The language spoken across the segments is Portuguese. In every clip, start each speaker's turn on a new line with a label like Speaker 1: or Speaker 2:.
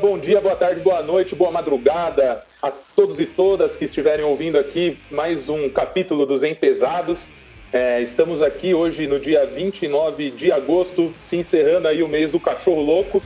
Speaker 1: Bom dia, boa tarde, boa noite, boa madrugada a todos e todas que estiverem ouvindo aqui mais um capítulo dos Empesados. É, estamos aqui hoje no dia 29 de agosto, se encerrando aí o mês do cachorro louco.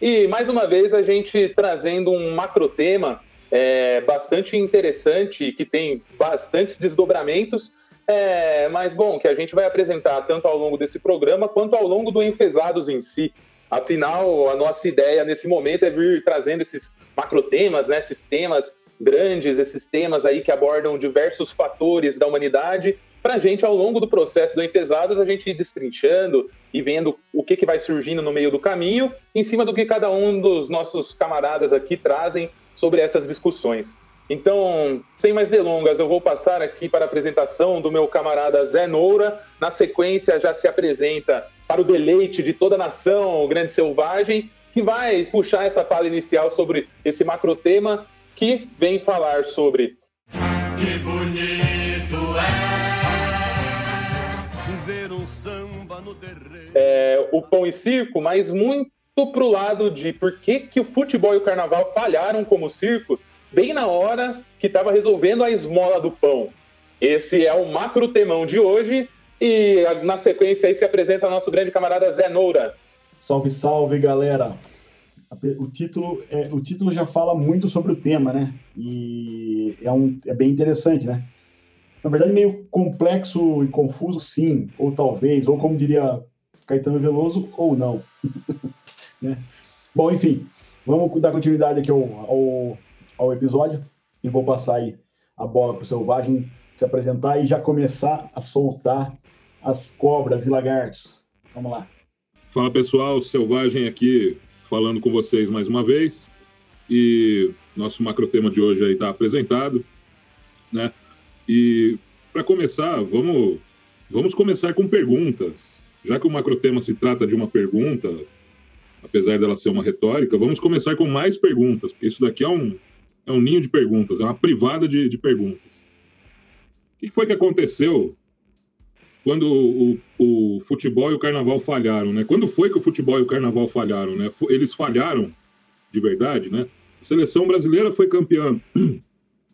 Speaker 1: E mais uma vez a gente trazendo um macro tema é, bastante interessante, que tem bastantes desdobramentos, é, mas bom, que a gente vai apresentar tanto ao longo desse programa quanto ao longo do Enfesados em si. Afinal, a nossa ideia nesse momento é vir trazendo esses macrotemas, né, esses temas grandes, esses temas aí que abordam diversos fatores da humanidade, para a gente, ao longo do processo do Enfesados, a gente ir destrinchando e vendo o que, que vai surgindo no meio do caminho, em cima do que cada um dos nossos camaradas aqui trazem sobre essas discussões. Então, sem mais delongas, eu vou passar aqui para a apresentação do meu camarada Zé Noura. Na sequência, já se apresenta para o deleite de toda a nação, o Grande Selvagem, que vai puxar essa fala inicial sobre esse macro tema que vem falar sobre. Que bonito é ver um samba no terreno. É, o pão e circo, mas muito pro lado de por que, que o futebol e o carnaval falharam como circo bem na hora que estava resolvendo a esmola do pão. Esse é o macro temão de hoje e na sequência aí se apresenta nosso grande camarada Zé Noura.
Speaker 2: Salve, salve, galera! O título, é, o título já fala muito sobre o tema, né? E é, um, é bem interessante, né? Na verdade, meio complexo e confuso, sim, ou talvez, ou como diria Caetano Veloso, ou não. Né? Bom, enfim, vamos dar continuidade aqui ao, ao, ao episódio e vou passar aí a bola para o Selvagem se apresentar e já começar a soltar as cobras e lagartos. Vamos lá.
Speaker 3: Fala pessoal, Selvagem aqui falando com vocês mais uma vez e nosso macro tema de hoje aí está apresentado, né? E para começar, vamos vamos começar com perguntas. Já que o macro tema se trata de uma pergunta, apesar dela ser uma retórica, vamos começar com mais perguntas, porque isso daqui é um, é um ninho de perguntas, é uma privada de, de perguntas. O que foi que aconteceu quando o, o, futebol e o carnaval falharam, né? Quando foi que o futebol e o carnaval falharam, né? Eles falharam de verdade, né? A seleção brasileira foi campeã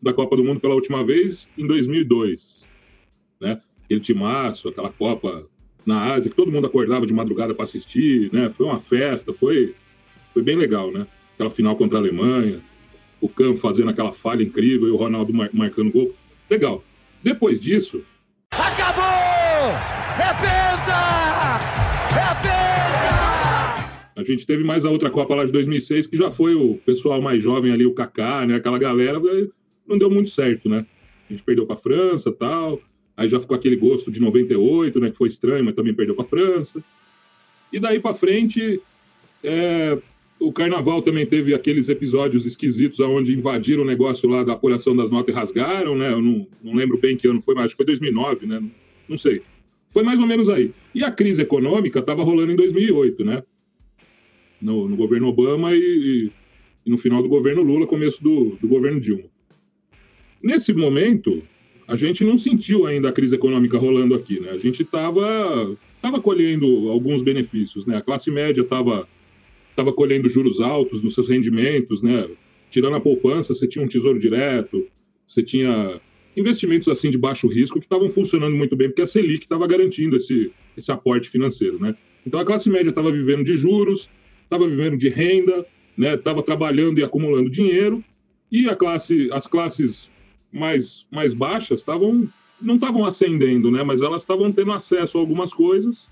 Speaker 3: da Copa do Mundo pela última vez em 2002, né? Aquele timaço, aquela Copa na Ásia, que todo mundo acordava de madrugada para assistir, né? Foi uma festa, foi, foi bem legal, né? Aquela final contra a Alemanha, o Cam fazendo aquela falha incrível e o Ronaldo mar marcando gol. Legal. Depois disso. Acabou! É penta! É penta! A gente teve mais a outra Copa lá de 2006, que já foi o pessoal mais jovem ali, o Kaká, né? Aquela galera, não deu muito certo, né? A gente perdeu para a França tal. Aí já ficou aquele gosto de 98, né? Que foi estranho, mas também perdeu para a França. E daí para frente, é, o Carnaval também teve aqueles episódios esquisitos onde invadiram o negócio lá da apuração das notas e rasgaram, né? Eu não, não lembro bem que ano foi, mas acho que foi 2009, né? Não sei. Foi mais ou menos aí. E a crise econômica estava rolando em 2008, né? No, no governo Obama e, e, no final do governo Lula, começo do, do governo Dilma. Nesse momento, a gente não sentiu ainda a crise econômica rolando aqui, né? A gente estava tava colhendo alguns benefícios, né? A classe média estava tava colhendo juros altos nos seus rendimentos, né? Tirando a poupança, você tinha um tesouro direto, você tinha investimentos assim de baixo risco que estavam funcionando muito bem, porque a Selic estava garantindo esse, esse aporte financeiro, né? Então a classe média estava vivendo de juros, estava vivendo de renda, né? Estava trabalhando e acumulando dinheiro, e a classe, as classes mais, mais baixas estavam não estavam ascendendo, né? Mas elas estavam tendo acesso a algumas coisas.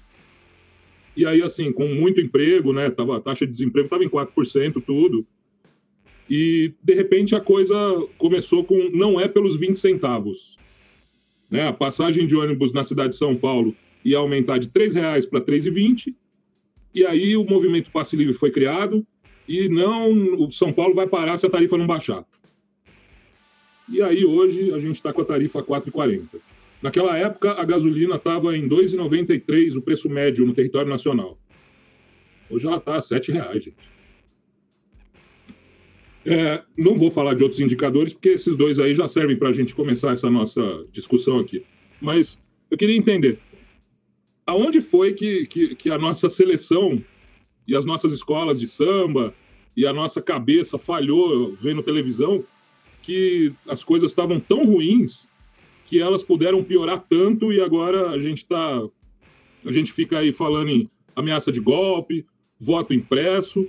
Speaker 3: E aí, assim, com muito emprego, né? Tava, a taxa de desemprego estava em 4%, tudo. E, de repente, a coisa começou com não é pelos 20 centavos. Né? A passagem de ônibus na cidade de São Paulo ia aumentar de R$ reais para R$ 3,20. E aí o movimento passe livre foi criado. E não, o São Paulo vai parar se a tarifa não baixar. E aí hoje a gente está com a tarifa 4,40. Naquela época a gasolina estava em 2,93 o preço médio no território nacional. Hoje ela está a R$ reais, gente. É, não vou falar de outros indicadores, porque esses dois aí já servem para a gente começar essa nossa discussão aqui. Mas eu queria entender aonde foi que, que, que a nossa seleção e as nossas escolas de samba e a nossa cabeça falhou vendo televisão que as coisas estavam tão ruins que elas puderam piorar tanto e agora a gente está a gente fica aí falando em ameaça de golpe, voto impresso,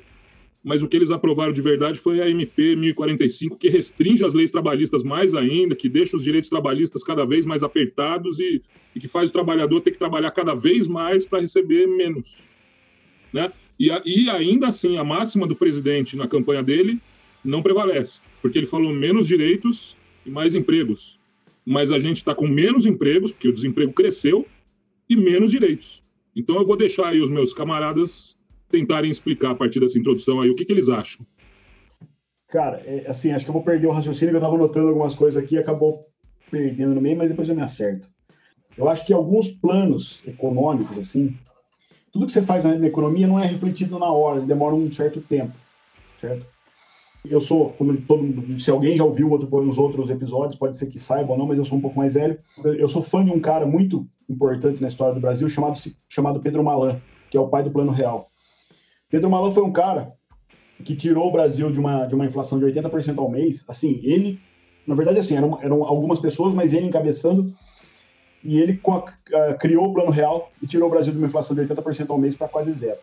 Speaker 3: mas o que eles aprovaram de verdade foi a MP 1045, que restringe as leis trabalhistas mais ainda, que deixa os direitos trabalhistas cada vez mais apertados e, e que faz o trabalhador ter que trabalhar cada vez mais para receber menos. Né? E, e ainda assim, a máxima do presidente na campanha dele não prevalece, porque ele falou menos direitos e mais empregos. Mas a gente está com menos empregos, porque o desemprego cresceu, e menos direitos. Então eu vou deixar aí os meus camaradas tentarem explicar a partir dessa introdução aí o que, que eles acham.
Speaker 2: Cara, é, assim, acho que eu vou perder o raciocínio, que eu estava anotando algumas coisas aqui e acabou perdendo no meio, mas depois eu me acerto. Eu acho que alguns planos econômicos, assim, tudo que você faz na, economia não é refletido na hora, demora um certo tempo, certo? Eu sou, como todo mundo, se alguém já ouviu outro, os outros episódios, pode ser que saiba ou não, mas eu sou um pouco mais velho. Eu sou fã de um cara muito importante na história do Brasil chamado, chamado Pedro Malan, que é o pai do Plano Real. Pedro Malan foi um cara que tirou o Brasil de uma, de uma inflação de 80% ao mês. Assim, ele, na verdade, assim, eram, eram algumas pessoas, mas ele encabeçando, e ele uh, criou o Plano Real e tirou o Brasil de uma inflação de 80% ao mês para quase zero.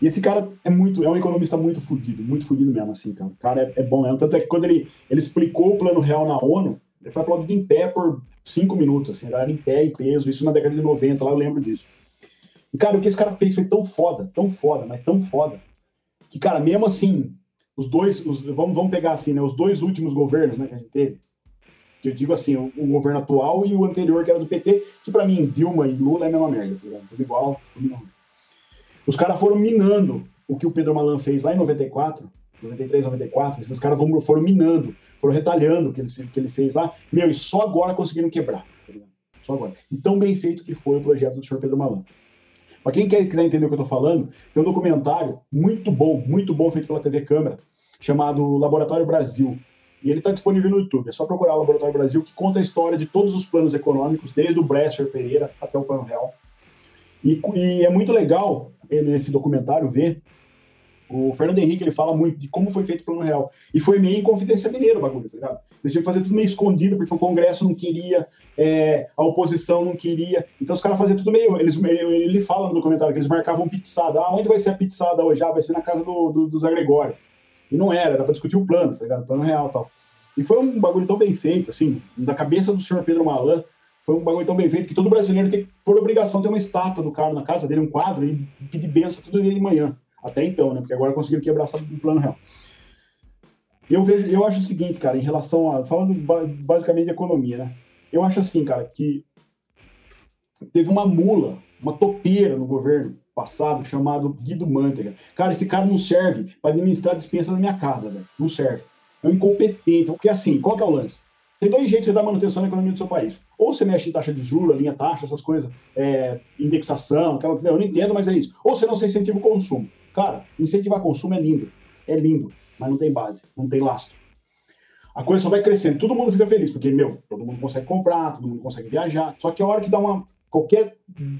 Speaker 2: E esse cara é muito, é um economista muito fodido, muito fodido mesmo, assim, cara. O cara é, é, bom mesmo. Tanto é que quando ele, ele explicou o Plano Real na ONU, ele foi aplaudido em pé por cinco minutos, assim, era em pé e peso, isso na década de 90, lá eu lembro disso. E, cara, o que esse cara fez foi tão foda, tão foda, mas tão foda, que, cara, mesmo assim, os dois, os, vamos, vamos pegar assim, né, os dois últimos governos, né, que a gente teve, que eu digo assim, o, o governo atual e o anterior, que era do PT, que para mim, Dilma e Lula é a mesma merda, tá tudo igual, tudo Os caras foram minando o que o Pedro Malan fez lá em 94, 93, 94, esses caras foram minando, foram retalhando o que ele, que ele fez lá, meu, e só agora conseguiram quebrar, tá Só agora. E tão bem feito que foi o projeto do senhor Pedro Malan. Para quem quer, quiser entender o que eu estou falando, tem um documentário muito bom, muito bom, feito pela TV Câmara, chamado Laboratório Brasil. E ele está disponível no YouTube. É só procurar Laboratório Brasil, que conta a história de todos os planos econômicos, desde o Bresser Pereira até o Plano Real. E, e é muito legal nesse documentário ver o Fernando Henrique ele fala muito de como foi feito o Plano Real. E foi meio em confidência mineira o bagulho, tá ligado? Eles tinham que fazer tudo meio escondido, porque o Congresso não queria, é, a oposição não queria. Então os caras faziam tudo meio. Eles, ele fala no documentário que eles marcavam pizzada. Ah, onde vai ser a pizzada hoje? Ah, vai ser na casa do, do, dos Agregório. E não era, era para discutir o plano, tá ligado? O plano real e tal. E foi um bagulho tão bem feito, assim, da cabeça do senhor Pedro Malan, foi um bagulho tão bem feito que todo brasileiro tem, por obrigação, ter uma estátua do cara na casa dele, um quadro, e pedir benção todo dia de manhã. Até então, né? Porque agora conseguiram quebrar o plano real. Eu vejo, eu acho o seguinte, cara, em relação a. Falando basicamente de economia, né? Eu acho assim, cara, que teve uma mula, uma topeira no governo passado chamado Guido Mantega. Cara, esse cara não serve para administrar a dispensa da minha casa, velho. Não serve. É um incompetente. Porque assim, qual que é o lance? Tem dois jeitos de dar manutenção na economia do seu país. Ou você mexe em taxa de juros, linha taxa, essas coisas, é, indexação, aquela, eu não entendo, mas é isso. Ou você não incentiva o consumo. Cara, incentivar consumo é lindo. É lindo, mas não tem base, não tem lastro. A coisa só vai crescendo. Todo mundo fica feliz, porque, meu, todo mundo consegue comprar, todo mundo consegue viajar. Só que a hora que dá uma qualquer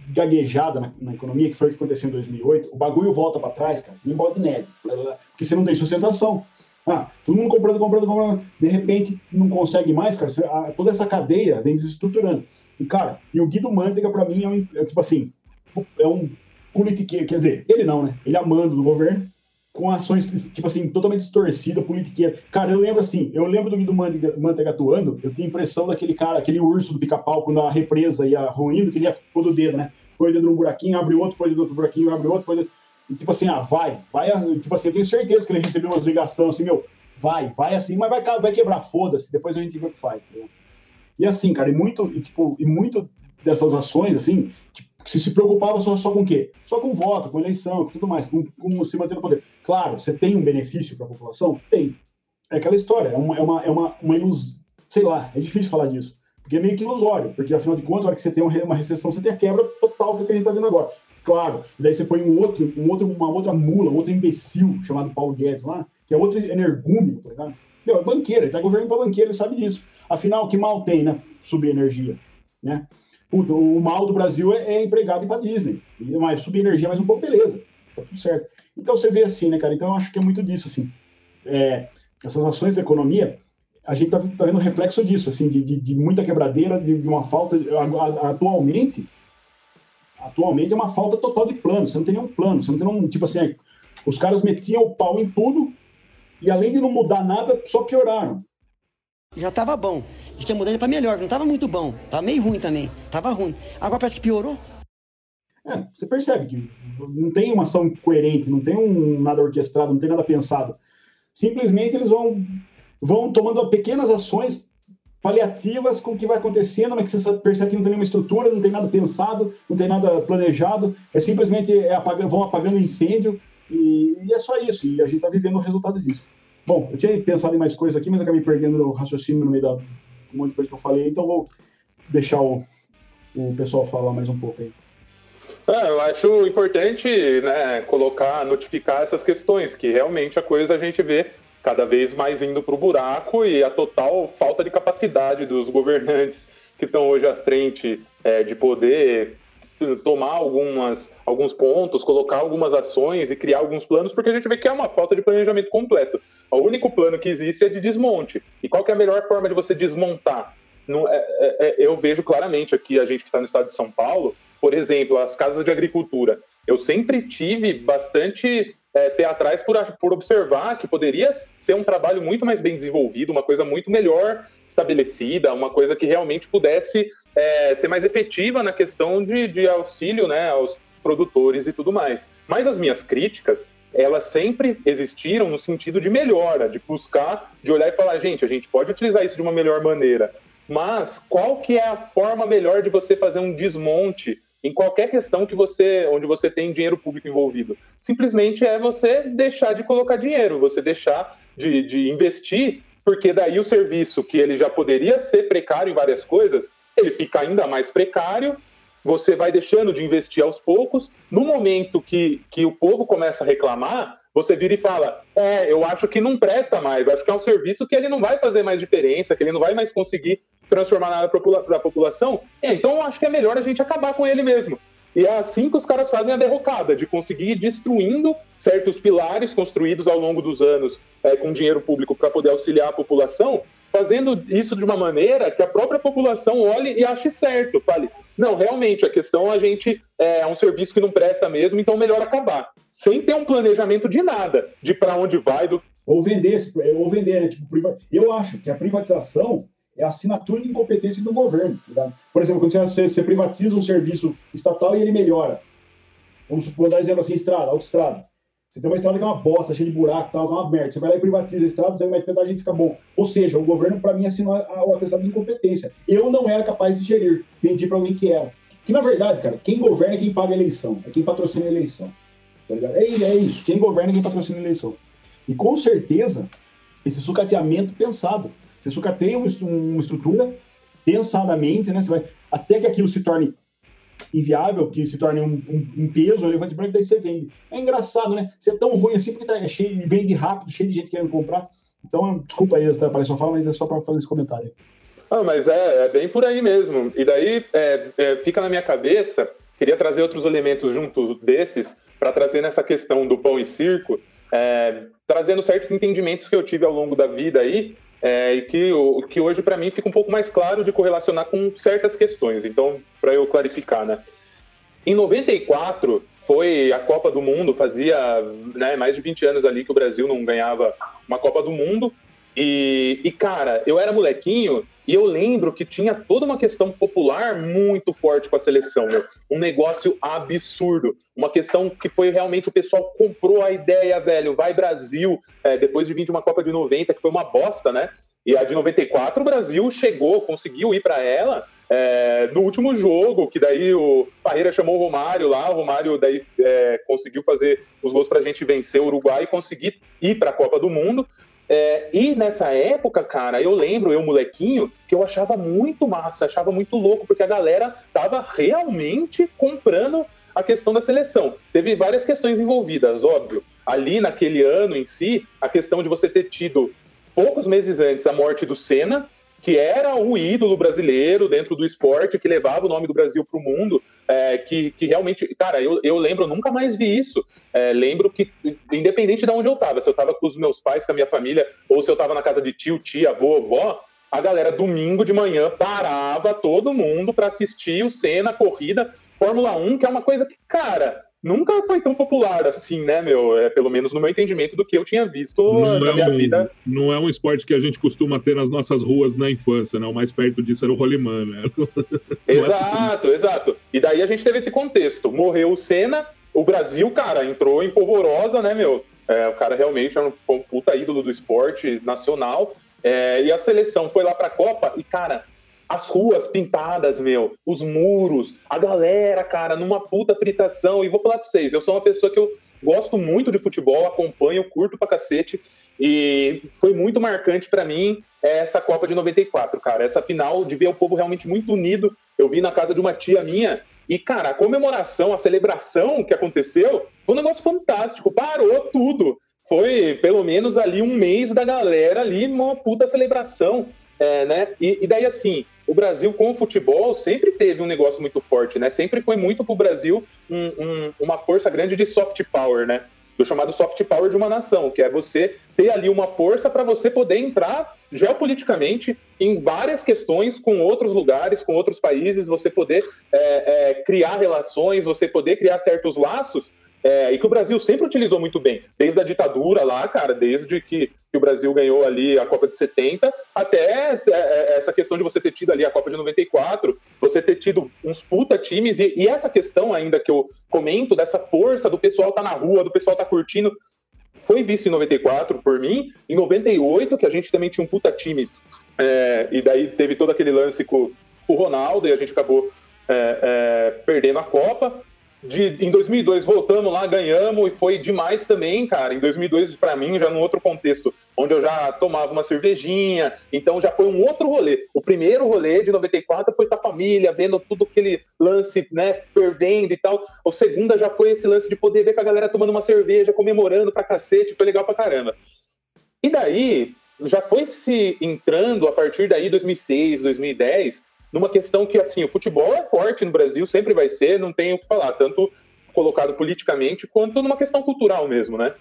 Speaker 2: gaguejada na, na, economia, que foi o que aconteceu em 2008, o bagulho volta para trás, cara, em bola de neve, blá, blá, porque você não tem sustentação. Ah, todo mundo comprando, comprando, comprando, de repente não consegue mais, cara, você, a, toda essa cadeia vem desestruturando. E, cara, e o Guido Mantega, para mim, é, um, é, tipo assim, é um politiqueiro, quer dizer, ele não, né? Ele é amando do governo, com ações, tipo assim, totalmente distorcida, politiqueira. Cara, eu lembro assim, eu lembro do Guido Mantega atuando, eu tinha impressão daquele cara, aquele urso do pica-pau, quando a represa ia ruindo, que ele ia pôr o dedo, né? Põe o dedo num buraquinho, abre outro, põe o dedo outro buraquinho, abre outro, põe o dedo... E, tipo assim, ah, vai, vai, tipo assim, eu tenho certeza que ele recebeu umas ligações assim, meu, vai, vai assim, mas vai, vai quebrar, foda-se, depois a gente vê o que faz. Tá e assim, cara, e muito, e, tipo, e muito dessas ações, assim, tipo, se se preocupava só, só com o quê? Só com voto, com eleição, com tudo mais, com, com se manter no poder. Claro, você tem um benefício para a população? Tem. É aquela história, é uma, é uma, é uma, uma ilusão, sei lá, é difícil falar disso, porque é meio que ilusório, porque afinal de contas, na hora que você tem uma recessão, você tem a quebra total que a gente está vendo agora. Claro, daí você põe um outro, um outro, uma outra mula, um outro imbecil chamado Paulo Guedes lá, que é outro energúmeno, tá ligado? Meu, é banqueiro, ele tá governando para banqueiro, ele sabe disso. Afinal, que mal tem, né? Subir energia, né? Puta, o mal do Brasil é, é empregado para Disney. Mas subir energia mais um pouco, beleza. Tá tudo certo. Então você vê assim, né, cara? Então eu acho que é muito disso, assim. É, essas ações da economia, a gente tá, tá vendo reflexo disso, assim, de, de, de muita quebradeira, de, de uma falta. atualmente, atualmente é uma falta total de plano. Você não tem nenhum plano, você não tem nenhum. Tipo assim, os caras metiam o pau em tudo e além de não mudar nada, só pioraram.
Speaker 4: Já estava bom. Diz que ia mudar para melhor, não estava muito bom. Tava meio ruim também. Tava ruim. Agora parece que piorou.
Speaker 2: É, você percebe que não tem uma ação coerente, não tem um nada orquestrado, não tem nada pensado. Simplesmente eles vão, vão tomando pequenas ações paliativas com o que vai acontecendo, mas que você percebe que não tem nenhuma estrutura, não tem nada pensado, não tem nada planejado, é simplesmente é apagando, vão apagando incêndio e, e, é só isso, e a gente está vivendo o resultado disso. Bom, eu tinha pensado em mais coisas aqui, mas acabei perdendo o raciocínio no meio da um monte de coisa que eu falei, então vou deixar o, o pessoal falar mais um pouco aí.
Speaker 1: É, eu acho importante né, colocar, notificar essas questões, que realmente a coisa a gente vê cada vez mais indo para o buraco e a total falta de capacidade dos governantes que estão hoje à frente é, de poder tomar algumas, alguns pontos, colocar algumas ações e criar alguns planos, porque a gente vê que é uma falta de planejamento completo. O único plano que existe é de desmonte. E qual é a melhor forma de você desmontar? É, é, é eu vejo claramente aqui, a gente que está no estado de São Paulo, por exemplo, as casas de agricultura. Eu sempre tive bastante é, atrás por, por observar que poderia ser um trabalho muito mais bem desenvolvido, uma coisa muito melhor estabelecida, uma coisa que realmente pudesse é, ser mais efetiva na questão de, de auxílio né, aos produtores e tudo mais. Mas as minhas críticas, elas sempre existiram no sentido de melhora, de buscar, de olhar e falar, gente, a gente pode utilizar isso de uma melhor maneira, mas qual que é a forma melhor de você fazer um desmonte em qualquer questão que você, onde você tem dinheiro público envolvido. Simplesmente é você deixar de colocar dinheiro, você deixar de, de investir, porque daí o serviço que ele já poderia ser precário em várias coisas, ele fica ainda mais precário, você vai deixando de investir aos poucos. No momento que, que o povo começa a reclamar, você vira e fala: É, eu acho que não presta mais, acho que é um serviço que ele não vai fazer mais diferença, que ele não vai mais conseguir transformar nada para a população. É, então eu acho que é melhor a gente acabar com ele mesmo. E é assim que os caras fazem a derrocada, de conseguir ir destruindo certos pilares construídos ao longo dos anos é, com dinheiro público para poder auxiliar a população, fazendo isso de uma maneira que a própria população olhe e ache certo. Fale, não, realmente, a questão a gente é, é um serviço que não presta mesmo, então melhor acabar. Sem ter um planejamento de nada, de para onde vai. Do...
Speaker 2: Ou vender, ou vender, né? Tipo, eu acho que a privatização é a assinatura de incompetência do governo. Tá? Por exemplo, quando você, você, privatiza um serviço estatal e ele melhora. Vamos supor, dar exemplo assim, estrada, autoestrada. Você tem uma estrada que é uma bosta, cheia de buraco, tal, é uma merda. Você vai lá e privatiza a estrada, você vai pedágio e fica bom. Ou seja, o governo, para mim, assinou o atestado de incompetência. Eu não era capaz de gerir. Vendi para alguém que era. Que, na verdade, cara, quem governa é quem paga a eleição. É quem patrocina a eleição. Tá ligado? É, é isso. Quem governa é quem patrocina a eleição. E, com certeza, esse sucateamento pensado. Você sucateia uma, uma estrutura pensadamente, né? Você vai, até que aquilo se torne inviável, que se torne um, um, um peso, elefante branco, daí você vende. É engraçado, né? Você é tão ruim assim porque tá é cheio, vende rápido, cheio de gente querendo comprar. Então, desculpa aí, apareceu só fala, mas é só para fazer esse comentário.
Speaker 1: Ah, mas é, é, bem por aí mesmo. E daí é, é, fica na minha cabeça, queria trazer outros elementos juntos desses, para trazer nessa questão do pão e circo, é, trazendo certos entendimentos que eu tive ao longo da vida aí, é, e que, o, que hoje para mim fica um pouco mais claro de correlacionar com certas questões. Então, para eu clarificar, né? Em 94 foi a Copa do Mundo, fazia né, mais de 20 anos ali que o Brasil não ganhava uma Copa do Mundo. E, e, cara, eu era molequinho e eu lembro que tinha toda uma questão popular muito forte com a seleção, meu. Um negócio absurdo. Uma questão que foi realmente o pessoal comprou a ideia, velho. Vai Brasil, é, depois de vir de uma Copa de 90, que foi uma bosta, né? E a de 94 o Brasil chegou, conseguiu ir para ela é, no último jogo, que daí o Parreira chamou o Romário lá, o Romário daí é, conseguiu fazer os gols para a gente vencer o Uruguai e conseguir ir para a Copa do Mundo. É, e nessa época, cara, eu lembro, eu molequinho, que eu achava muito massa, achava muito louco, porque a galera tava realmente comprando a questão da seleção. Teve várias questões envolvidas, óbvio. Ali naquele ano em si, a questão de você ter tido poucos meses antes a morte do Senna, que era um ídolo brasileiro dentro do esporte, que levava o nome do Brasil para o mundo, é, que, que realmente, cara, eu, eu lembro, nunca mais vi isso. É, lembro que, independente de onde eu estava, se eu estava com os meus pais, com a minha família, ou se eu estava na casa de tio, tia, avô, avó, a galera, domingo de manhã, parava todo mundo para assistir o Senna, a corrida, Fórmula 1, que é uma coisa que, cara, nunca foi tão popular assim, né, meu? É, pelo menos no meu entendimento do que eu tinha visto não na é minha
Speaker 3: um,
Speaker 1: vida.
Speaker 3: Não é um esporte que a gente costuma ter nas nossas ruas na infância, né? O mais perto disso era o rolimã, né?
Speaker 1: exato, é exato. E daí a gente teve esse contexto. Morreu o Senna, o Brasil, cara, entrou em polvorosa, né, meu? É, o cara realmente foi um puta ídolo do esporte nacional. É, e a seleção foi lá pra Copa e, cara, as ruas pintadas, meu, os muros, a galera, cara, numa puta fritação. E vou falar pra vocês, eu sou uma pessoa que eu gosto muito de futebol, acompanho, curto pra cacete. E foi muito marcante para mim essa Copa de 94, cara. Essa final de ver o povo realmente muito unido. Eu vi na casa de uma tia minha. E, cara, a comemoração, a celebração que aconteceu foi um negócio fantástico. Parou tudo. Foi pelo menos ali um mês da galera ali, uma puta celebração. É, né? E, e, daí, assim, o Brasil com o futebol sempre teve um negócio muito forte, né? Sempre foi muito para o Brasil um, um, uma força grande de soft power, né? Do chamado soft power de uma nação, que é você ter ali uma força para você poder entrar geopoliticamente em várias questões com outros lugares, com outros países, você poder é, é, criar relações, você poder criar certos laços é, e que o Brasil sempre utilizou muito bem, desde a ditadura lá, cara, desde que, que o Brasil ganhou ali a Copa de 70, até é, é, essa questão de você ter tido ali a Copa de 94, você ter tido uns puta times, e, e essa questão ainda que eu comento, dessa força do pessoal tá na rua, do pessoal tá curtindo, foi visto em 94 por mim, em 98, que a gente também tinha um puta time, é, e daí teve todo aquele lance com, o Ronaldo, e a gente acabou é, é, perdendo a Copa, de, em 2002 voltamos lá, ganhamos e foi demais também, cara. Em 2002, para mim, já num outro contexto, onde eu já tomava uma cervejinha, então já foi um outro rolê. O primeiro rolê de 94 foi com a família, vendo tudo aquele lance, né, fervendo e tal. O segundo já foi esse lance de poder ver com a galera tomando uma cerveja, comemorando pra cacete, foi legal pra caramba. E daí, já foi se entrando a partir daí, 2006, 2010 numa questão que, assim, o futebol é forte no Brasil, sempre vai ser, não tem o que falar, tanto colocado politicamente quanto numa questão cultural mesmo, né?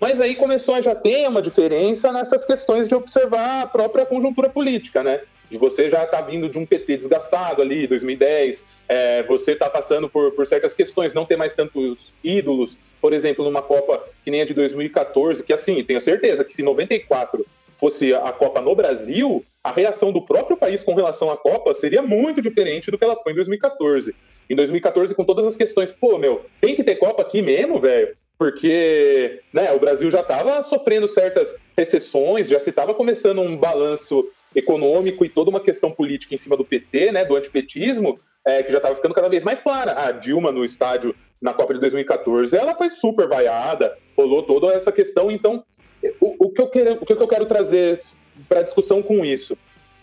Speaker 1: Mas aí começou a já ter uma diferença nessas questões de observar a própria conjuntura política, né? De você já tá vindo de um PT desgastado ali, 2010, é, você está passando por, por certas questões, não ter mais tantos ídolos, por exemplo, numa Copa que nem a de 2014, que assim, tenho certeza que se 94 fosse a Copa no Brasil, a reação do próprio país com relação à Copa seria muito diferente do que ela foi em 2014. Em 2014, com todas as questões, pô, meu, tem que ter Copa aqui mesmo, velho? Porque né, o Brasil já estava sofrendo certas recessões, já se estava começando um balanço econômico e toda uma questão política em cima do PT, né, do antipetismo, é, que já estava ficando cada vez mais clara. A Dilma no estádio na Copa de 2014, ela foi super vaiada, rolou toda essa questão. Então, o, o que, eu quero, o que eu quero trazer para discussão com isso.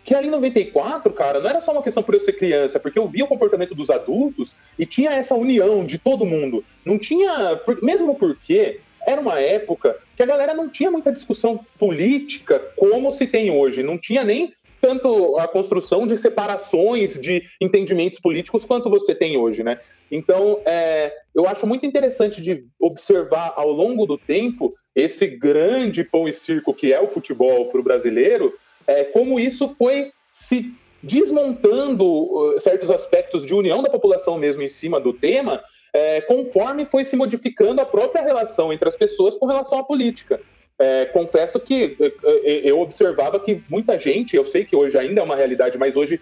Speaker 1: Que ali em 94, cara, não era só uma questão por eu ser criança, porque eu via o comportamento dos adultos e tinha essa união de todo mundo. Não tinha. Mesmo porque era uma época que a galera não tinha muita discussão política como se tem hoje. Não tinha nem tanto a construção de separações de entendimentos políticos quanto você tem hoje, né? Então, é, eu acho muito interessante de observar ao longo do tempo esse grande pão e circo que é o futebol para o brasileiro, é, como isso foi se desmontando uh, certos aspectos de união da população mesmo em cima do tema, é, conforme foi se modificando a própria relação entre as pessoas com relação à política. É, confesso que é, é, eu observava que muita gente, eu sei que hoje ainda é uma realidade, mas hoje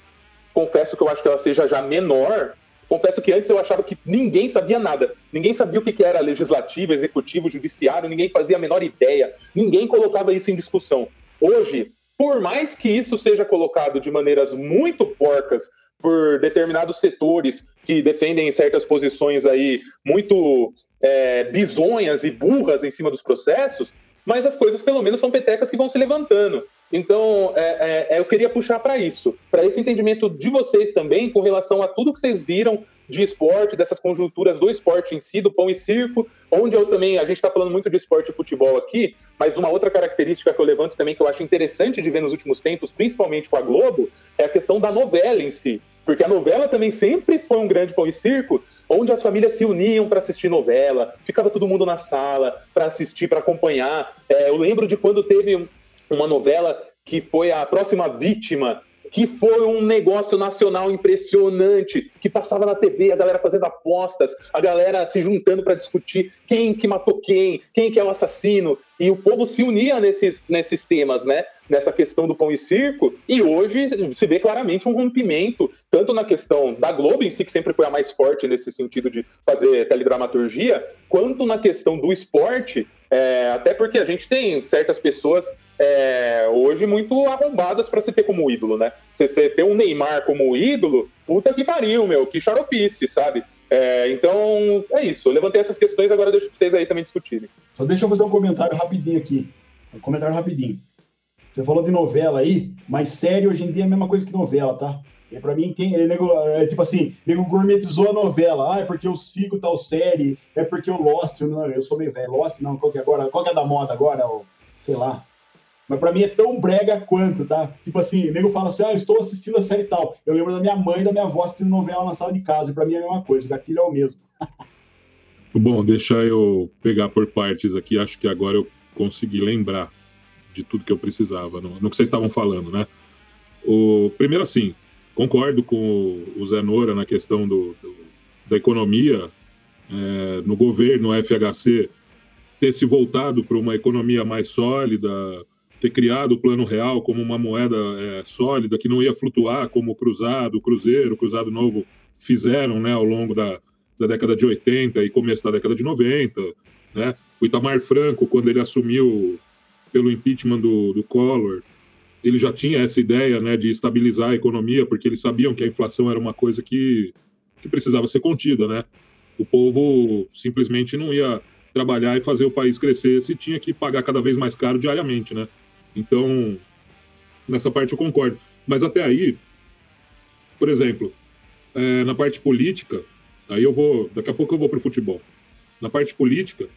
Speaker 1: confesso que eu acho que ela seja já menor, Confesso que antes eu achava que ninguém sabia nada. Ninguém sabia o que era legislativo, executivo, judiciário, ninguém fazia a menor ideia. Ninguém colocava isso em discussão. Hoje, por mais que isso seja colocado de maneiras muito porcas por determinados setores que defendem certas posições aí muito é, bizonhas e burras em cima dos processos, mas as coisas pelo menos são petecas que vão se levantando. Então, é, é, é eu queria puxar para isso, para esse entendimento de vocês também com relação a tudo que vocês viram de esporte, dessas conjunturas do esporte em si, do pão e circo, onde eu também, a gente está falando muito de esporte e futebol aqui, mas uma outra característica que eu levanto também que eu acho interessante de ver nos últimos tempos, principalmente com a Globo, é a questão da novela em si. Porque a novela também sempre foi um grande pão e circo, onde as famílias se uniam para assistir novela, ficava todo mundo na sala para assistir, para acompanhar. É, eu lembro de quando teve uma novela que foi a próxima vítima que foi um negócio nacional impressionante, que passava na TV, a galera fazendo apostas, a galera se juntando para discutir quem que matou quem, quem que é o assassino, e o povo se unia nesses, nesses temas, né? Nessa questão do pão e circo, e hoje se vê claramente um rompimento, tanto na questão da Globo em si, que sempre foi a mais forte nesse sentido de fazer teledramaturgia, quanto na questão do esporte, é, até porque a gente tem certas pessoas é, hoje muito arrombadas para se ter como ídolo, né? Se você ter um Neymar como ídolo, puta que pariu, meu, que xaropice, sabe? É, então, é isso. Eu levantei essas questões, agora deixo pra vocês aí também discutirem.
Speaker 2: Só deixa eu fazer um comentário rapidinho aqui. Um comentário rapidinho. Você falou de novela aí, mas série hoje em dia é a mesma coisa que novela, tá? E pra mim, tem, é, nego, é tipo assim, nego gourmetizou a novela. Ah, é porque eu sigo tal série, é porque eu Lost, não, eu sou meio velho. Lost, não, qual que é agora? Qual que é da moda agora? Ou, sei lá. Mas pra mim é tão brega quanto, tá? Tipo assim, nego fala assim, ah, eu estou assistindo a série tal. Eu lembro da minha mãe e da minha avó assistindo novela na sala de casa. E pra mim é a mesma coisa, o gatilho é o mesmo.
Speaker 3: Bom, deixa eu pegar por partes aqui. Acho que agora eu consegui lembrar de tudo que eu precisava, no, no que vocês estavam falando, né? O, primeiro, assim, concordo com o Zé Nora na questão do, do da economia. É, no governo, FHC, ter se voltado para uma economia mais sólida, ter criado o Plano Real como uma moeda é, sólida que não ia flutuar, como o Cruzado, o Cruzeiro, o Cruzado Novo fizeram né, ao longo da, da década de 80 e começo da década de 90. Né? O Itamar Franco, quando ele assumiu pelo impeachment do, do Collor, ele já tinha essa ideia né, de estabilizar a economia, porque eles sabiam que a inflação era uma coisa que, que precisava ser contida. Né? O povo simplesmente não ia trabalhar e fazer o país crescer se tinha que pagar cada vez mais caro diariamente. Né? Então, nessa parte eu concordo. Mas até aí, por exemplo, é, na parte política, aí eu vou, daqui a pouco eu vou para o futebol. Na parte política,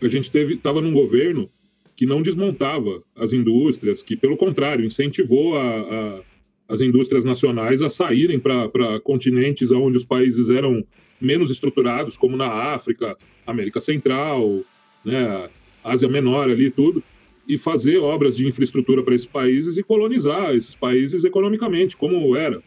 Speaker 3: a gente teve, estava num governo que não desmontava as indústrias, que pelo contrário incentivou a, a, as indústrias nacionais a saírem para continentes onde os países eram menos estruturados, como na África, América Central, né, Ásia Menor ali tudo e fazer obras de infraestrutura para esses países e colonizar esses países economicamente, como era.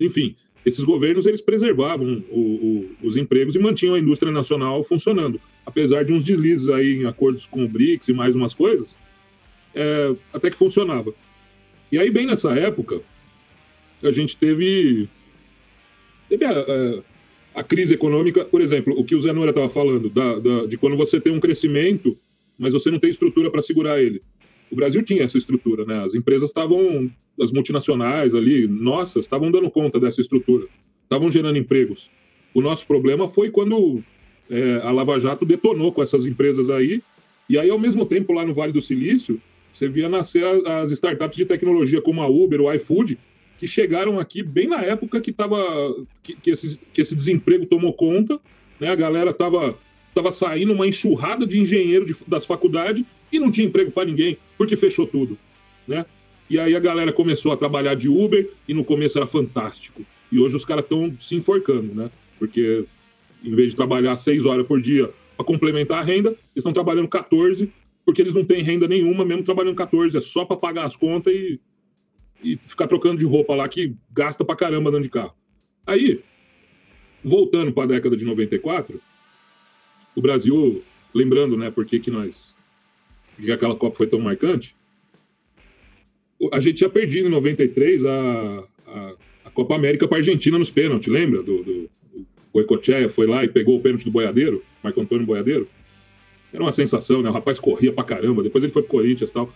Speaker 3: Enfim, esses governos eles preservavam o, o, os empregos e mantinham a indústria nacional funcionando, apesar de uns deslizes aí em acordos com o BRICS e mais umas coisas, é, até que funcionava. E aí bem nessa época a gente teve, teve a, a, a crise econômica, por exemplo, o que o Zé Nora estava falando, da, da, de quando você tem um crescimento mas você não tem estrutura para segurar ele. O Brasil tinha essa estrutura, né? As empresas estavam, as multinacionais ali, nossas, estavam dando conta dessa estrutura, estavam gerando empregos. O nosso problema foi quando é, a Lava Jato detonou com essas empresas aí, e aí, ao mesmo tempo, lá no Vale do Silício, você via nascer as startups de tecnologia como a Uber, o iFood, que chegaram aqui bem na época que, tava, que, que, esse, que esse desemprego tomou conta, né? a galera estava Tava saindo uma enxurrada de engenheiro de, das faculdades e não tinha emprego para ninguém, porque fechou tudo, né? E aí a galera começou a trabalhar de Uber e no começo era fantástico. E hoje os caras estão se enforcando, né? Porque em vez de trabalhar seis horas por dia para complementar a renda, eles estão trabalhando 14, porque eles não têm renda nenhuma, mesmo trabalhando 14, é só para pagar as contas e, e ficar trocando de roupa lá que gasta pra caramba dando de carro. Aí, voltando para a década de 94, o Brasil, lembrando, né, por que nós. Que aquela Copa foi tão marcante, a gente tinha perdido em 93 a, a, a Copa América para a Argentina nos pênaltis, lembra? Do, do, o Ecochea foi lá e pegou o pênalti do Boiadeiro, Marco Antônio Boiadeiro. Era uma sensação, né? O rapaz corria pra caramba, depois ele foi pro Corinthians e tal.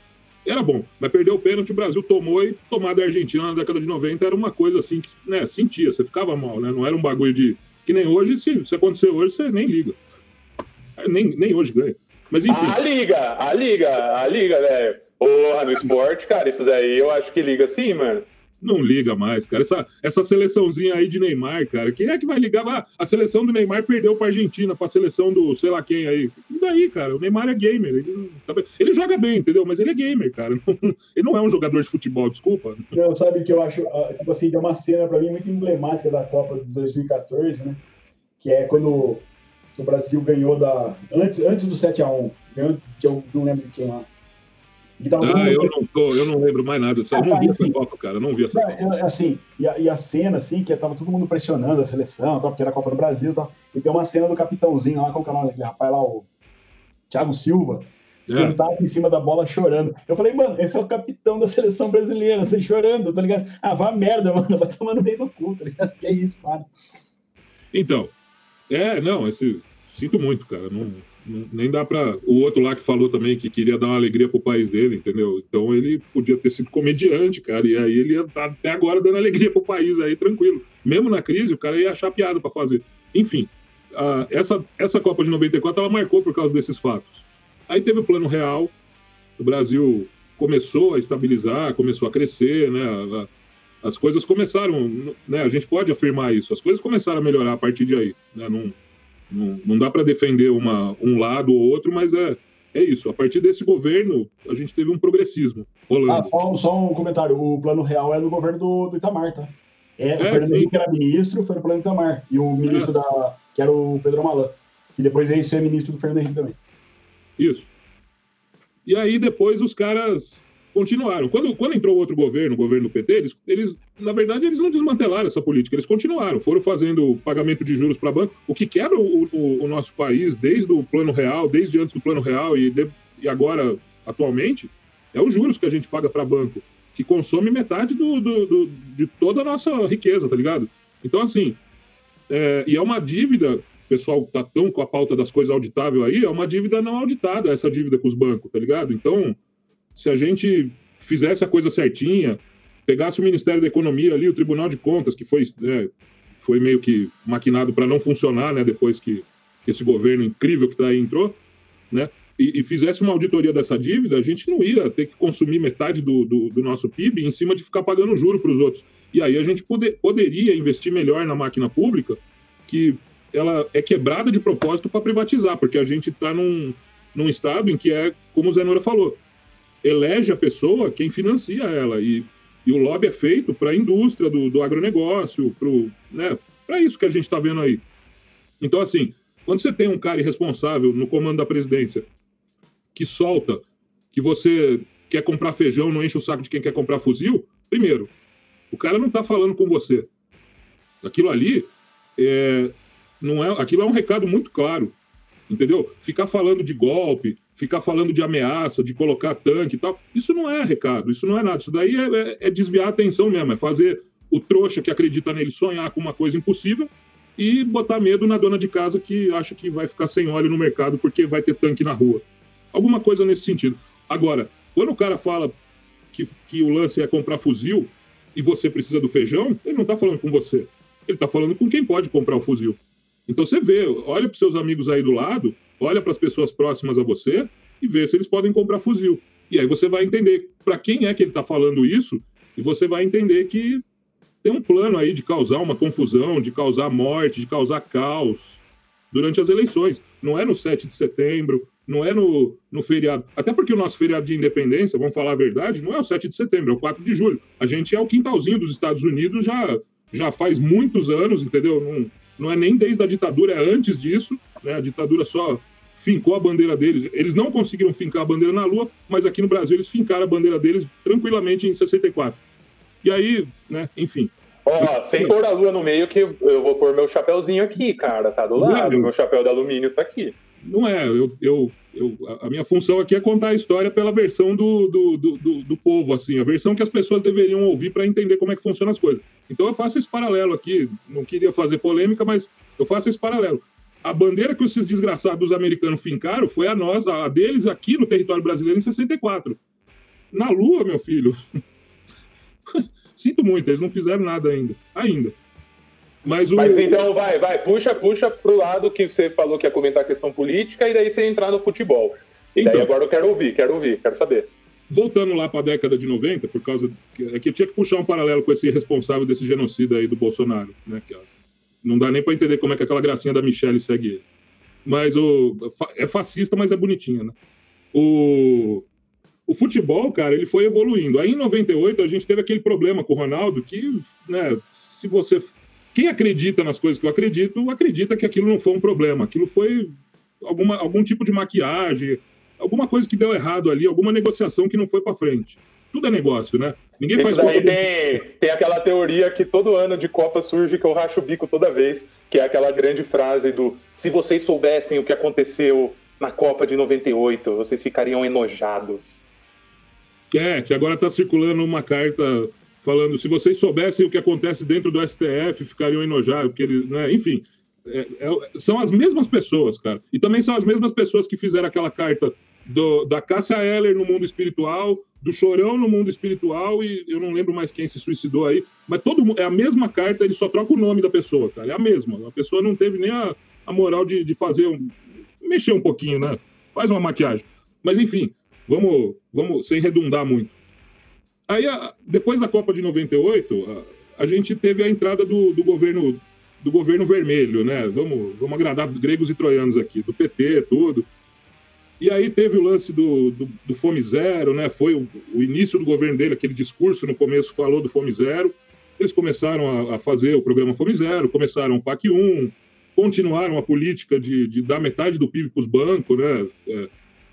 Speaker 3: Era bom, mas perdeu o pênalti, o Brasil tomou e tomar da Argentina na década de 90 era uma coisa assim que, né, sentia, você ficava mal, né? Não era um bagulho de. Que nem hoje, se, se acontecer hoje, você nem liga. Nem, nem hoje ganha. Mas enfim.
Speaker 1: A liga, a liga, a liga, velho. Porra, no esporte, cara, isso daí eu acho que liga sim, mano.
Speaker 3: Não liga mais, cara. Essa, essa seleçãozinha aí de Neymar, cara, quem é que vai ligar? Ah, a seleção do Neymar perdeu pra Argentina, pra seleção do sei lá quem aí. E daí, cara? O Neymar é gamer. Ele, ele joga bem, entendeu? Mas ele é gamer, cara. ele não é um jogador de futebol, desculpa.
Speaker 2: Não, sabe que eu acho, ah, tipo assim, tem uma cena pra mim muito emblemática da Copa de 2014, né? Que é quando o Brasil ganhou da. Antes, antes do 7x1, ganhou, que eu não lembro de quem lá
Speaker 3: ah, eu não, tô, eu não lembro mais nada. Eu ah, não vi essa Copa, cara. Eu não vi essa Copa.
Speaker 2: Assim, e a, e a, cena, assim, que tava todo mundo pressionando a seleção, tal, porque era a Copa do Brasil tal. E tem uma cena do capitãozinho lá, com o canal daquele rapaz lá, o Thiago Silva, é. sentado em cima da bola chorando. Eu falei, mano, esse é o capitão da seleção brasileira, você chorando, tá ligado? Ah, vai merda, mano, vai tomar no meio do cu, tá ligado? Que é isso, cara.
Speaker 3: Então, é, não, esse, sinto muito, cara. Não nem dá para o outro lá que falou também que queria dar uma alegria pro país dele, entendeu? Então ele podia ter sido comediante, cara, e aí ele ia estar até agora dando alegria pro país aí, tranquilo. Mesmo na crise, o cara ia achar piada para fazer. Enfim, essa, essa Copa de 94 ela marcou por causa desses fatos. Aí teve o plano real, o Brasil começou a estabilizar, começou a crescer, né? as coisas começaram, né? A gente pode afirmar isso. As coisas começaram a melhorar a partir de aí, né? Não, não, não dá para defender uma, um lado ou outro, mas é, é isso. A partir desse governo, a gente teve um progressismo rolando.
Speaker 2: Ah, só, só um comentário. O plano real é no governo do, do Itamar, tá? É, é, o Fernando Henrique era ministro, foi no plano do Itamar. E o ministro é. da. que era o Pedro Malan. E depois veio ser ministro do Fernando Henrique também.
Speaker 3: Isso. E aí depois os caras continuaram. Quando, quando entrou outro governo, o governo do PT, eles, eles, na verdade, eles não desmantelaram essa política, eles continuaram, foram fazendo pagamento de juros para banco, o que quebra o, o, o, nosso país desde o plano real, desde antes do plano real e, de, e agora, atualmente, é os juros que a gente paga para banco, que consome metade do, do, do, de toda a nossa riqueza, tá ligado? Então, assim, é, e é uma dívida, o pessoal tá tão com a pauta das coisas auditável aí, é uma dívida não auditada, essa dívida com os bancos, tá ligado? Então, se a gente fizesse a coisa certinha, pegasse o Ministério da Economia ali, o Tribunal de Contas, que foi, né, foi meio que maquinado para não funcionar, né, depois que, esse governo incrível que está aí entrou, né, e, e, fizesse uma auditoria dessa dívida, a gente não ia ter que consumir metade do, do, do nosso PIB em cima de ficar pagando juro para os outros. E aí a gente poder, poderia investir melhor na máquina pública, que ela é quebrada de propósito para privatizar, porque a gente está num, num estado em que é, como o Zé Nora falou, elege a pessoa quem financia ela. E, e o lobby é feito para a indústria do, do agronegócio, para né, isso que a gente está vendo aí. Então, assim, quando você tem um cara irresponsável no comando da presidência que solta que você quer comprar feijão, não enche o saco de quem quer comprar fuzil, primeiro, o cara não está falando com você. Aquilo ali é, não é, aquilo é um recado muito claro, entendeu? Ficar falando de golpe, ficar falando de ameaça, de colocar tanque e tal. Isso não é recado, isso não é nada. Isso daí é, é, é desviar a atenção mesmo, é fazer o trouxa que acredita nele sonhar com uma coisa impossível e botar medo na dona de casa que acha que vai ficar sem óleo no mercado porque vai ter tanque na rua. Alguma coisa nesse sentido. Agora, quando o cara fala que, que o lance é comprar fuzil e você precisa do feijão, ele não está falando com você. Ele está falando com quem pode comprar o fuzil. Então você vê, olha para seus amigos aí do lado, olha para as pessoas próximas a você e vê se eles podem comprar fuzil. E aí você vai entender para quem é que ele está falando isso e você vai entender que tem um plano aí de causar uma confusão, de causar morte, de causar caos durante as eleições. Não é no 7 de setembro, não é no, no feriado. Até porque o nosso feriado de independência, vamos falar a verdade, não é o 7 de setembro, é o 4 de julho. A gente é o quintalzinho dos Estados Unidos já, já faz muitos anos, entendeu? Não, não é nem desde a ditadura, é antes disso. Né? A ditadura só fincou a bandeira deles. Eles não conseguiram fincar a bandeira na Lua, mas aqui no Brasil eles fincaram a bandeira deles tranquilamente em 64. E aí, né, enfim.
Speaker 1: Ó, sem pôr a lua no meio, que eu vou pôr meu chapéuzinho aqui, cara. Tá do lado. Meu chapéu de alumínio tá aqui.
Speaker 3: Não é, eu, eu, eu, a minha função aqui é contar a história pela versão do, do, do, do, povo, assim, a versão que as pessoas deveriam ouvir para entender como é que funcionam as coisas. Então eu faço esse paralelo aqui, não queria fazer polêmica, mas eu faço esse paralelo. A bandeira que esses desgraçados americanos fincaram foi a nossa, a deles aqui no território brasileiro em 64. Na Lua, meu filho. Sinto muito, eles não fizeram nada ainda. Ainda.
Speaker 1: Mas, o... Mas então vai, vai, puxa, puxa pro lado que você falou que ia comentar a questão política e daí você entrar no futebol. E então, daí agora eu quero ouvir, quero ouvir, quero saber.
Speaker 3: voltando lá para a década de 90, por causa. É que eu tinha que puxar um paralelo com esse responsável desse genocida aí do Bolsonaro, né? Que, não dá nem para entender como é que aquela gracinha da Michelle segue ele. Mas o. É fascista, mas é bonitinha, né? O. O futebol, cara, ele foi evoluindo. Aí em 98 a gente teve aquele problema com o Ronaldo que, né, se você quem acredita nas coisas que eu acredito, acredita que aquilo não foi um problema. Aquilo foi alguma, algum tipo de maquiagem, alguma coisa que deu errado ali, alguma negociação que não foi para frente. Tudo é negócio, né?
Speaker 1: Ninguém Isso faz daí tem, tem aquela teoria que todo ano de Copa surge que eu racho o bico toda vez, que é aquela grande frase do se vocês soubessem o que aconteceu na Copa de 98, vocês ficariam enojados.
Speaker 3: É, que agora está circulando uma carta falando se vocês soubessem o que acontece dentro do STF, ficariam enojados, porque eles, né? enfim, é, é, são as mesmas pessoas, cara. E também são as mesmas pessoas que fizeram aquela carta do, da Cássia Eller no mundo espiritual, do Chorão no mundo espiritual, e eu não lembro mais quem se suicidou aí, mas todo é a mesma carta, ele só troca o nome da pessoa, cara. É a mesma. A pessoa não teve nem a, a moral de, de fazer um, mexer um pouquinho, né? Faz uma maquiagem. Mas enfim, vamos, vamos sem redundar muito. Aí, depois da Copa de 98, a, a gente teve a entrada do, do, governo do governo vermelho, né? Vamos, vamos agradar gregos e troianos aqui, do PT, tudo. E aí teve o lance do, do, do Fome Zero, né? Foi o, o, início do governo dele, aquele discurso no começo falou do Fome Zero. Eles começaram a, a fazer o programa Fome Zero, começaram o PAC 1, continuaram a política de, de dar metade do PIB para os bancos, né? É,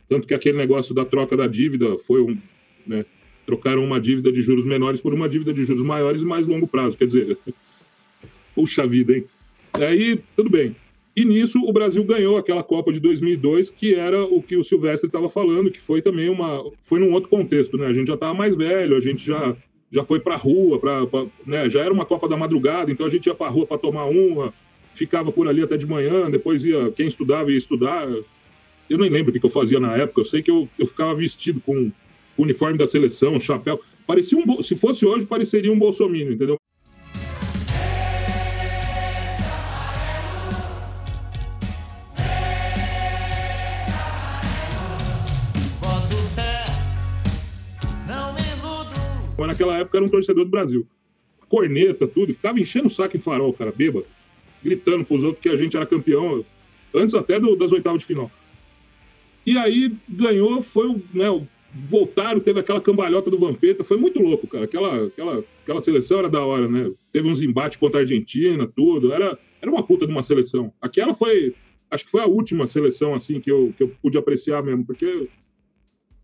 Speaker 3: tanto que aquele negócio da troca da dívida foi um. Né? Trocaram uma dívida de juros menores por uma dívida de juros maiores e mais longo prazo. Quer dizer, puxa vida, hein? Aí, tudo bem. E nisso, o Brasil ganhou aquela Copa de 2002, que era o que o Silvestre estava falando, que foi também uma. Foi num outro contexto, né? A gente já estava mais velho, a gente já, já foi para a rua, pra, pra, né? já era uma Copa da madrugada, então a gente ia para a rua para tomar uma, ficava por ali até de manhã, depois ia. Quem estudava ia estudar. Eu nem lembro o que eu fazia na época, eu sei que eu, eu ficava vestido com uniforme da seleção, chapéu. Parecia um, se fosse hoje, pareceria um bolsominion, entendeu? Mas naquela época era um torcedor do Brasil. Corneta, tudo, ficava enchendo o saco em farol, cara, bêbado, gritando pros outros que a gente era campeão, antes até do, das oitavas de final. E aí ganhou, foi né, o voltaram, teve aquela cambalhota do Vampeta, foi muito louco, cara. Aquela, aquela, aquela seleção era da hora, né? Teve uns embates contra a Argentina, tudo. Era, era uma puta de uma seleção. Aquela foi, acho que foi a última seleção, assim, que eu, que eu pude apreciar mesmo, porque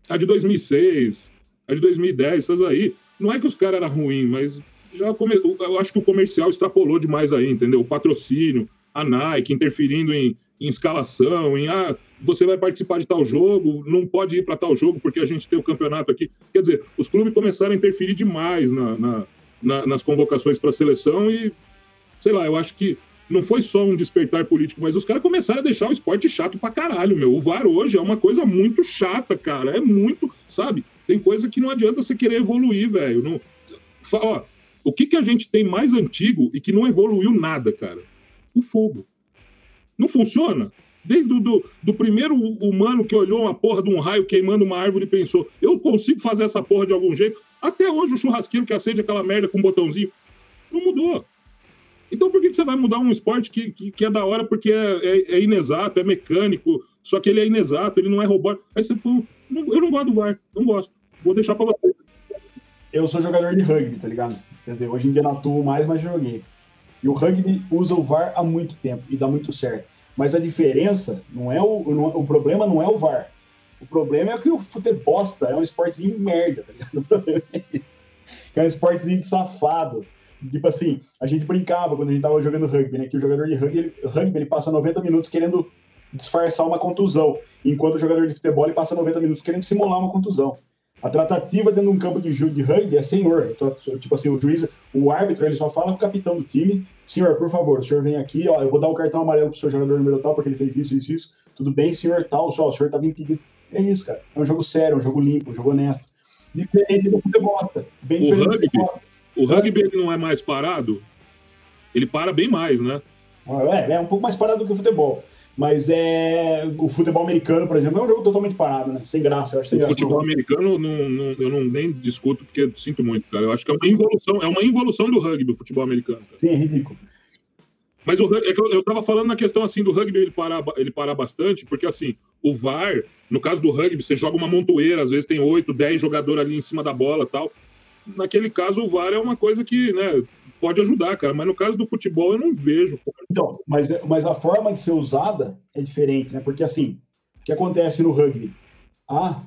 Speaker 3: a de 2006, a de 2010, essas aí, não é que os caras eram ruins, mas já come... eu acho que o comercial extrapolou demais aí, entendeu? O patrocínio, a Nike interferindo em, em escalação, em ah, você vai participar de tal jogo, não pode ir para tal jogo porque a gente tem o campeonato aqui. Quer dizer, os clubes começaram a interferir demais na, na, na, nas convocações para a seleção e, sei lá, eu acho que não foi só um despertar político, mas os caras começaram a deixar o esporte chato pra caralho, meu. O VAR hoje é uma coisa muito chata, cara. É muito, sabe? Tem coisa que não adianta você querer evoluir, velho. Não... O que, que a gente tem mais antigo e que não evoluiu nada, cara? O fogo. Não funciona? Desde o do, do, primeiro humano que olhou uma porra de um raio queimando uma árvore e pensou, eu consigo fazer essa porra de algum jeito, até hoje o churrasqueiro que acende aquela merda com um botãozinho, não mudou. Então por que, que você vai mudar um esporte que, que, que é da hora porque é, é, é, inexato, é mecânico, só que ele é inexato, ele não é robótico. Aí você fala, eu não gosto do VAR, não gosto. Vou deixar pra você.
Speaker 2: Eu sou jogador de rugby, tá ligado? Quer dizer, hoje em dia não atuo mais, mas joguei. E o rugby usa o VAR há muito tempo e dá muito certo. Mas a diferença não é o, não, o problema não é o VAR. O problema é que o futebol é um esportezinho merda, tá ligado? O problema é isso. É um esportezinho de safado. Tipo assim, a gente brincava quando a gente tava jogando rugby, né? Que o jogador de rugby, ele, rugby, ele passa 90 minutos querendo disfarçar uma contusão, enquanto o jogador de futebol ele passa 90 minutos querendo simular uma contusão. A tratativa dentro de um campo de, de rugby é senhor. Então, tipo assim, o juiz, o árbitro, ele só fala com o capitão do time: senhor, por favor, o senhor vem aqui, ó, eu vou dar o cartão amarelo pro seu jogador número tal, porque ele fez isso, isso, isso. Tudo bem, senhor, tal, só, o senhor tava impedido. É isso, cara. É um jogo sério, um jogo limpo, um jogo honesto. Diferente do futebol. Bem
Speaker 3: o rugby, o rugby ele não é mais parado? Ele para bem mais, né?
Speaker 2: É, é um pouco mais parado que o futebol. Mas é o futebol americano, por exemplo, é um jogo totalmente parado, né? Sem graça. Eu acho
Speaker 3: o futebol americano não, não, eu não nem discuto porque sinto muito, cara. Eu acho que é uma involução, é uma involução do rugby, o futebol americano. Cara.
Speaker 2: Sim, é ridículo.
Speaker 3: Mas o, é eu, eu tava falando na questão assim do rugby ele parar, ele parar bastante, porque assim, o VAR, no caso do rugby, você joga uma montoeira, às vezes tem 8, 10 jogadores ali em cima da bola tal. Naquele caso, o VAR é uma coisa que, né, pode ajudar, cara. Mas no caso do futebol, eu não vejo.
Speaker 2: Então, mas, mas a forma de ser usada é diferente, né? Porque assim, o que acontece no rugby? Ah,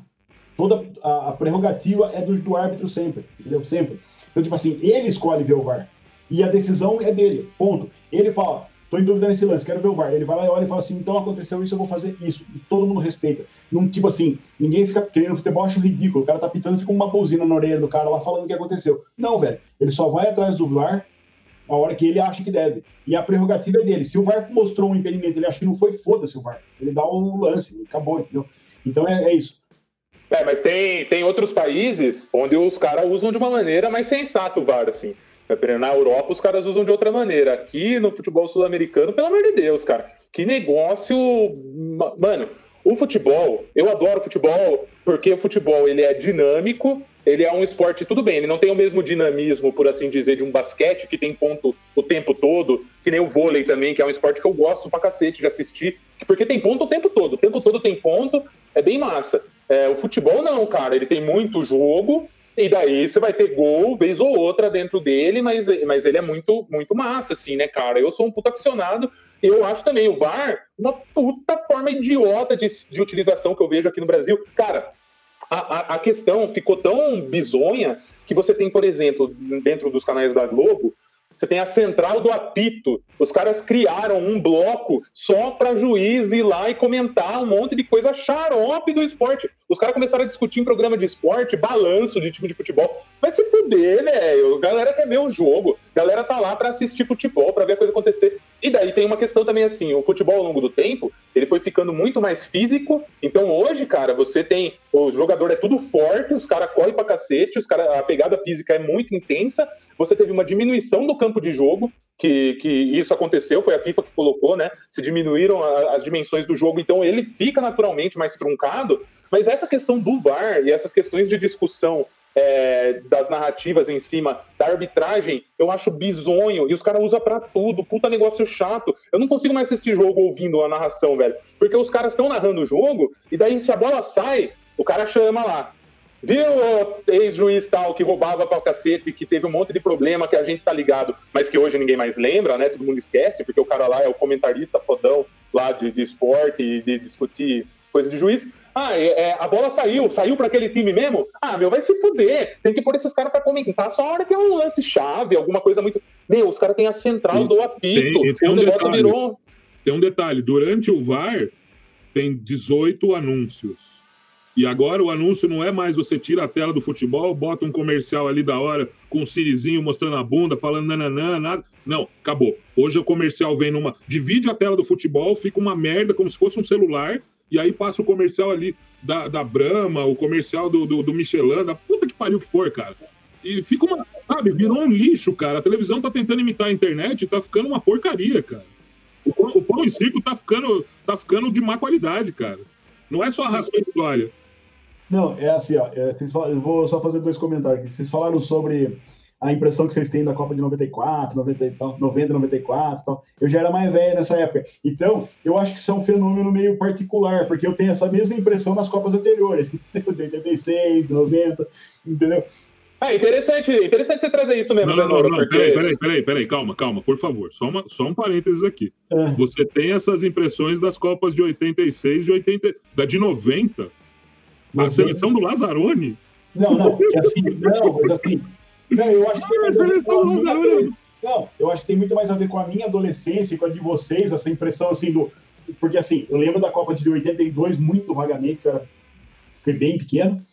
Speaker 2: toda a, a prerrogativa é do, do árbitro sempre, entendeu? Sempre. Então, tipo assim, ele escolhe ver o VAR. E a decisão é dele, ponto. Ele fala, tô em dúvida nesse lance, quero ver o VAR. Ele vai lá e olha e fala assim, então aconteceu isso, eu vou fazer isso. E todo mundo respeita. Não, tipo assim, ninguém fica querendo futebol, acho ridículo. O cara tá pitando, fica uma buzina na orelha do cara lá falando o que aconteceu. Não, velho. Ele só vai atrás do VAR a hora que ele acha que deve. E a prerrogativa é dele. Se o VAR mostrou um impedimento, ele acha que não foi, foda-se o VAR. Ele dá o lance, acabou, entendeu? Então é, é isso.
Speaker 1: É, mas tem, tem outros países onde os caras usam de uma maneira mais sensata o VAR, assim. Na Europa, os caras usam de outra maneira. Aqui no futebol sul-americano, pelo amor de Deus, cara. Que negócio. Mano, o futebol, eu adoro futebol porque o futebol ele é dinâmico, ele é um esporte, tudo bem, ele não tem o mesmo dinamismo, por assim dizer, de um basquete que tem ponto o tempo todo, que nem o vôlei também, que é um esporte que eu gosto pra cacete de assistir, porque tem ponto o tempo todo, o tempo todo tem ponto, é bem massa. É, o futebol não, cara, ele tem muito jogo, e daí você vai ter gol, vez ou outra dentro dele, mas, mas ele é muito, muito massa, assim, né, cara? Eu sou um puta aficionado, eu acho também o VAR uma puta forma idiota de, de utilização que eu vejo aqui no Brasil. Cara, a, a, a questão ficou tão bizonha que você tem, por exemplo, dentro dos canais da Globo, você tem a central do apito. Os caras criaram um bloco só para juiz ir lá e comentar um monte de coisa xarope do esporte. Os caras começaram a discutir em programa de esporte, balanço de time de futebol. Vai se fuder, velho. Galera quer ver o jogo. Galera tá lá para assistir futebol, para ver a coisa acontecer. E daí tem uma questão também assim, o futebol ao longo do tempo, ele foi ficando muito mais físico. Então hoje, cara, você tem o jogador é tudo forte, os caras correm pra cacete, os cara, a pegada física é muito intensa. Você teve uma diminuição do campo de jogo, que, que isso aconteceu, foi a FIFA que colocou, né? Se diminuíram a, as dimensões do jogo, então ele fica naturalmente mais truncado. Mas essa questão do VAR e essas questões de discussão é, das narrativas em cima da arbitragem, eu acho bizonho. E os caras usam pra tudo, puta negócio chato. Eu não consigo mais assistir jogo ouvindo a narração, velho. Porque os caras estão narrando o jogo, e daí se a bola sai, o cara chama lá. Viu, ex-juiz tal, que roubava pra cacete, que teve um monte de problema que a gente tá ligado, mas que hoje ninguém mais lembra, né? Todo mundo esquece, porque o cara lá é o comentarista fodão lá de, de esporte e de discutir coisa de juiz. Ah, é, é, a bola saiu, saiu para aquele time mesmo? Ah, meu, vai se fuder. Tem que pôr esses caras para comentar só a hora que é um lance chave, alguma coisa muito. Meu, os caras têm a central do apito. Tem, tem um negócio detalhe, virou.
Speaker 3: Tem um detalhe: durante o VAR, tem 18 anúncios. E agora o anúncio não é mais você tira a tela do futebol, bota um comercial ali da hora com um sirizinho mostrando a bunda, falando nananã, nada. Não, acabou. Hoje o comercial vem numa. Divide a tela do futebol, fica uma merda, como se fosse um celular, e aí passa o comercial ali da, da Brahma, o comercial do, do, do Michelin, da puta que pariu que for, cara. E fica uma. Sabe, virou um lixo, cara. A televisão tá tentando imitar a internet e tá ficando uma porcaria, cara. O, o pão e circo tá ficando, tá ficando de má qualidade, cara. Não é só a raça de glória.
Speaker 2: Não, é assim, ó. É, vocês falam, eu vou só fazer dois comentários aqui. Vocês falaram sobre a impressão que vocês têm da Copa de 94, 90 e tal, 90, 94 e tal. Eu já era mais velho nessa época. Então, eu acho que isso é um fenômeno meio particular, porque eu tenho essa mesma impressão nas Copas anteriores, de 86, 90, entendeu?
Speaker 1: Ah, interessante, interessante você trazer isso mesmo,
Speaker 3: não, não, não, porque... peraí, peraí, peraí, peraí, calma, calma, por favor, só, uma, só um parênteses aqui. É. Você tem essas impressões das Copas de 86, de 80, da de 90, a seleção do Lazzaroni?
Speaker 2: Não, não, é assim, não, mas assim, não, eu acho que tem mais a ver com a minha, não, eu acho que tem muito mais a ver com a minha adolescência e com a de vocês, essa impressão assim do. Porque assim, eu lembro da Copa de 82 muito vagamente, que eu era fui bem pequeno,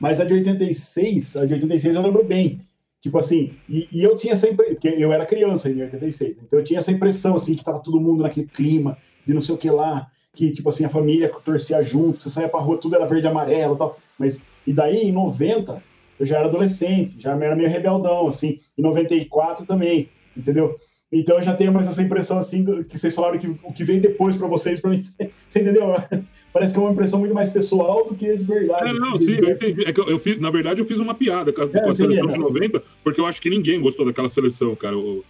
Speaker 2: mas a de 86, a de 86 eu lembro bem. Tipo assim, e, e eu tinha essa impressão, porque eu era criança em 86, então eu tinha essa impressão assim que tava todo mundo naquele clima de não sei o que lá, que, tipo assim, a família torcia junto, você saia pra rua, tudo era verde e amarelo e tal. Mas, e daí, em 90, eu já era adolescente, já era meio rebeldão, assim. Em 94 também, entendeu? Então eu já tenho mais essa impressão assim que vocês falaram que o que vem depois para vocês, para mim, você entendeu? Parece que é uma impressão muito mais pessoal do que de verdade.
Speaker 3: É, não, assim, sim, eu entendi. É que eu, eu, fiz, na verdade, eu fiz uma piada com a, é, com a seleção de 90, porque eu acho que ninguém gostou daquela seleção, cara. O,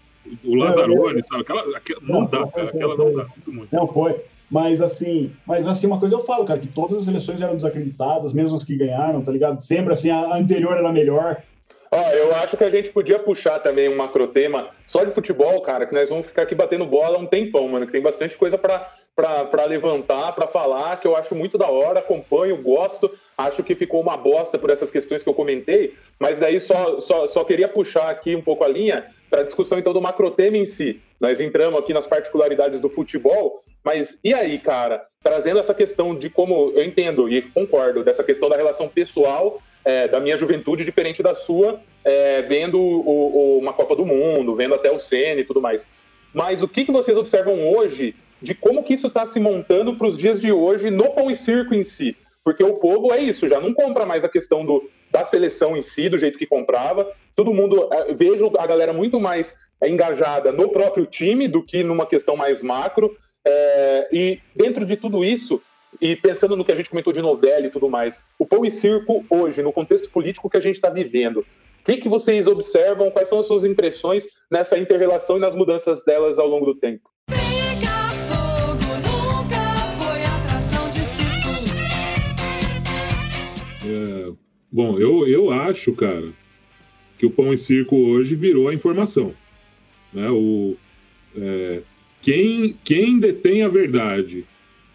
Speaker 3: o Lazzaroni, sabe? Aquela, aquela não, dá, cara. Aquela não dá.
Speaker 2: Não, foi. Mas assim, mas assim, uma coisa eu falo, cara, que todas as eleições eram desacreditadas, mesmo as que ganharam, tá ligado? Sempre assim, a anterior era melhor.
Speaker 1: Ó, eu acho que a gente podia puxar também um macrotema só de futebol, cara, que nós vamos ficar aqui batendo bola um tempão, mano, que tem bastante coisa para levantar, para falar, que eu acho muito da hora, acompanho, gosto, acho que ficou uma bosta por essas questões que eu comentei, mas daí só, só, só queria puxar aqui um pouco a linha para a discussão então do macrotema em si. Nós entramos aqui nas particularidades do futebol, mas e aí, cara, trazendo essa questão de como eu entendo e concordo dessa questão da relação pessoal é, da minha juventude diferente da sua, é, vendo o, o, uma Copa do Mundo, vendo até o Senna e tudo mais. Mas o que, que vocês observam hoje de como que isso está se montando para os dias de hoje no pão e circo em si? Porque o povo é isso, já não compra mais a questão do, da seleção em si, do jeito que comprava. Todo mundo, é, vejo a galera muito mais engajada no próprio time do que numa questão mais macro. É, e dentro de tudo isso, e pensando no que a gente comentou de novela e tudo mais, o pão e circo hoje, no contexto político que a gente está vivendo, o que, que vocês observam? Quais são as suas impressões nessa interrelação e nas mudanças delas ao longo do tempo?
Speaker 3: É, bom, eu, eu acho, cara, que o pão e circo hoje virou a informação. Né? O, é, quem, quem detém a verdade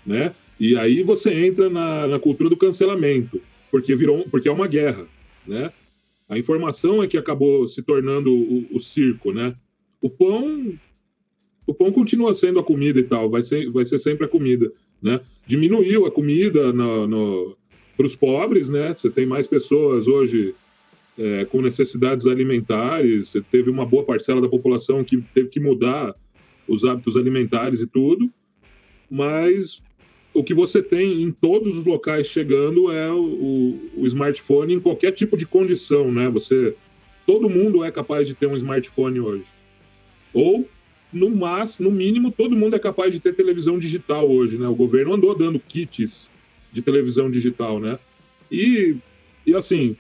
Speaker 3: né? E aí você entra na, na cultura do cancelamento, porque virou, porque é uma guerra, né? A informação é que acabou se tornando o, o circo, né? O pão, o pão continua sendo a comida e tal, vai ser, vai ser sempre a comida, né? Diminuiu a comida no, no para os pobres, né? Você tem mais pessoas hoje é, com necessidades alimentares, você teve uma boa parcela da população que teve que mudar os hábitos alimentares e tudo, mas o que você tem em todos os locais chegando é o, o, smartphone em qualquer tipo de condição, né? Você, todo mundo é capaz de ter um smartphone hoje. Ou no máximo, no mínimo, todo mundo é capaz de ter televisão digital hoje, né? O governo andou dando kits de televisão digital, né? E, e assim,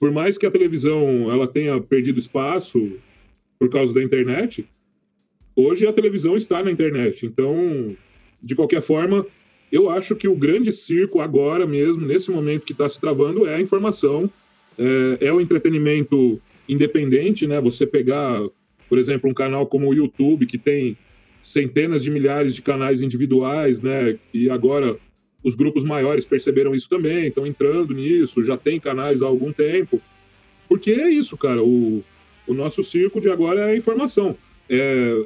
Speaker 3: por mais que a televisão ela tenha perdido espaço por causa da internet, hoje a televisão está na internet. Então, de qualquer forma, eu acho que o grande circo agora mesmo, nesse momento que está se travando, é a informação, é, é, o entretenimento independente, né? Você pegar, por exemplo, um canal como o YouTube, que tem centenas de milhares de canais individuais, né? E agora os grupos maiores perceberam isso também, estão entrando nisso, já tem canais há algum tempo. Porque é isso, cara. O, o nosso circo de agora é a informação. É,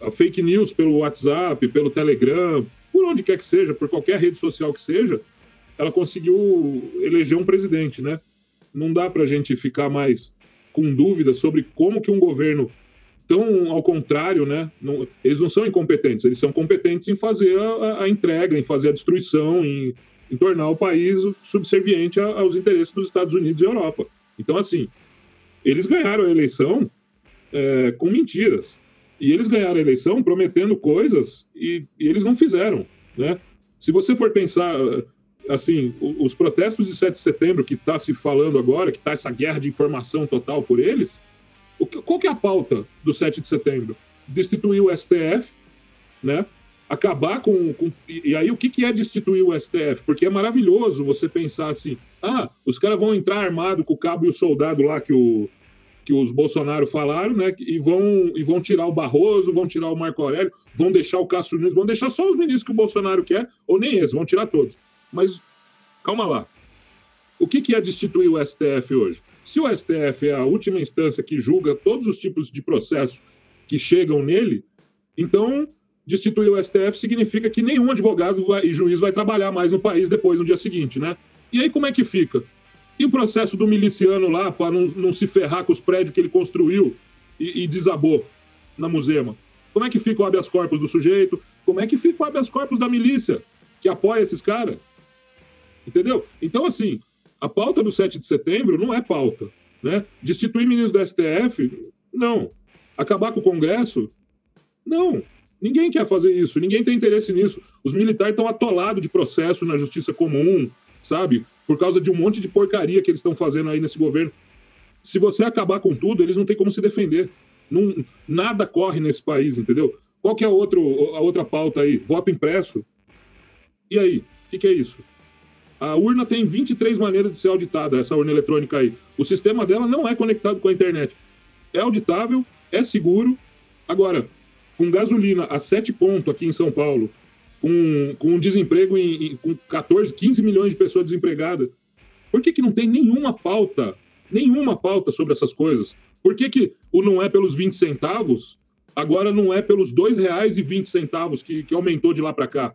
Speaker 3: a fake news pelo WhatsApp, pelo Telegram, por onde quer que seja, por qualquer rede social que seja, ela conseguiu eleger um presidente, né? Não dá para a gente ficar mais com dúvida sobre como que um governo tão ao contrário, né? Não, eles não são incompetentes, eles são competentes em fazer a, a entrega, em fazer a destruição, em, em tornar o país subserviente a, aos interesses dos Estados Unidos e Europa. Então, assim, eles ganharam a eleição é, com mentiras. E eles ganharam a eleição prometendo coisas e, e eles não fizeram, né? Se você for pensar, assim, os protestos de 7 de setembro que está se falando agora, que está essa guerra de informação total por eles, qual que é a pauta do 7 de setembro? Destituir o STF, né? Acabar com, com. e aí, o que, que é destituir o STF? Porque é maravilhoso você pensar assim: ah, os caras vão entrar armado com o cabo e o soldado lá que o, que os Bolsonaro falaram, né? E vão, e vão tirar o Barroso, vão tirar o Marco Aurélio, vão deixar o Castro Nunes, vão deixar só os ministros que o Bolsonaro quer, ou nem esses, vão tirar todos. Mas calma lá. O que, que é destituir o STF hoje? Se o STF é a última instância que julga todos os tipos de processo que chegam nele, então destituir o STF significa que nenhum advogado vai, e juiz vai trabalhar mais no país depois, no dia seguinte, né? E aí como é que fica? E o processo do miliciano lá, para não, não, se ferrar com os prédios que ele construiu e, e, desabou na Musema? Como é que fica o habeas corpus do sujeito? Como é que fica o habeas corpus da milícia que apoia esses caras? Entendeu? Então, assim, a pauta do 7 de setembro não é pauta. Né? Destituir ministro do STF, não. Acabar com o Congresso, Não, ninguém quer fazer isso, ninguém tem interesse nisso. Os militares estão atolados de processo na justiça comum, sabe? Por causa de um monte de porcaria que eles estão fazendo aí nesse governo. Se você acabar com tudo, eles não têm como se defender. Não, nada corre nesse país, entendeu? Qual que é a, outro, a outra pauta aí? Voto impresso. E aí? O que, que é isso? A urna tem 23 maneiras de ser auditada, essa urna eletrônica aí. O sistema dela não é conectado com a internet. É auditável, é seguro. Agora, com gasolina a 7 pontos aqui em São Paulo, com, com desemprego em, em, com 14, 15 milhões de pessoas desempregadas, por que, que não tem nenhuma pauta, nenhuma pauta sobre essas coisas? Por que, que o não é pelos 20 centavos, agora não é pelos R$ 2,20 que, que aumentou de lá para cá?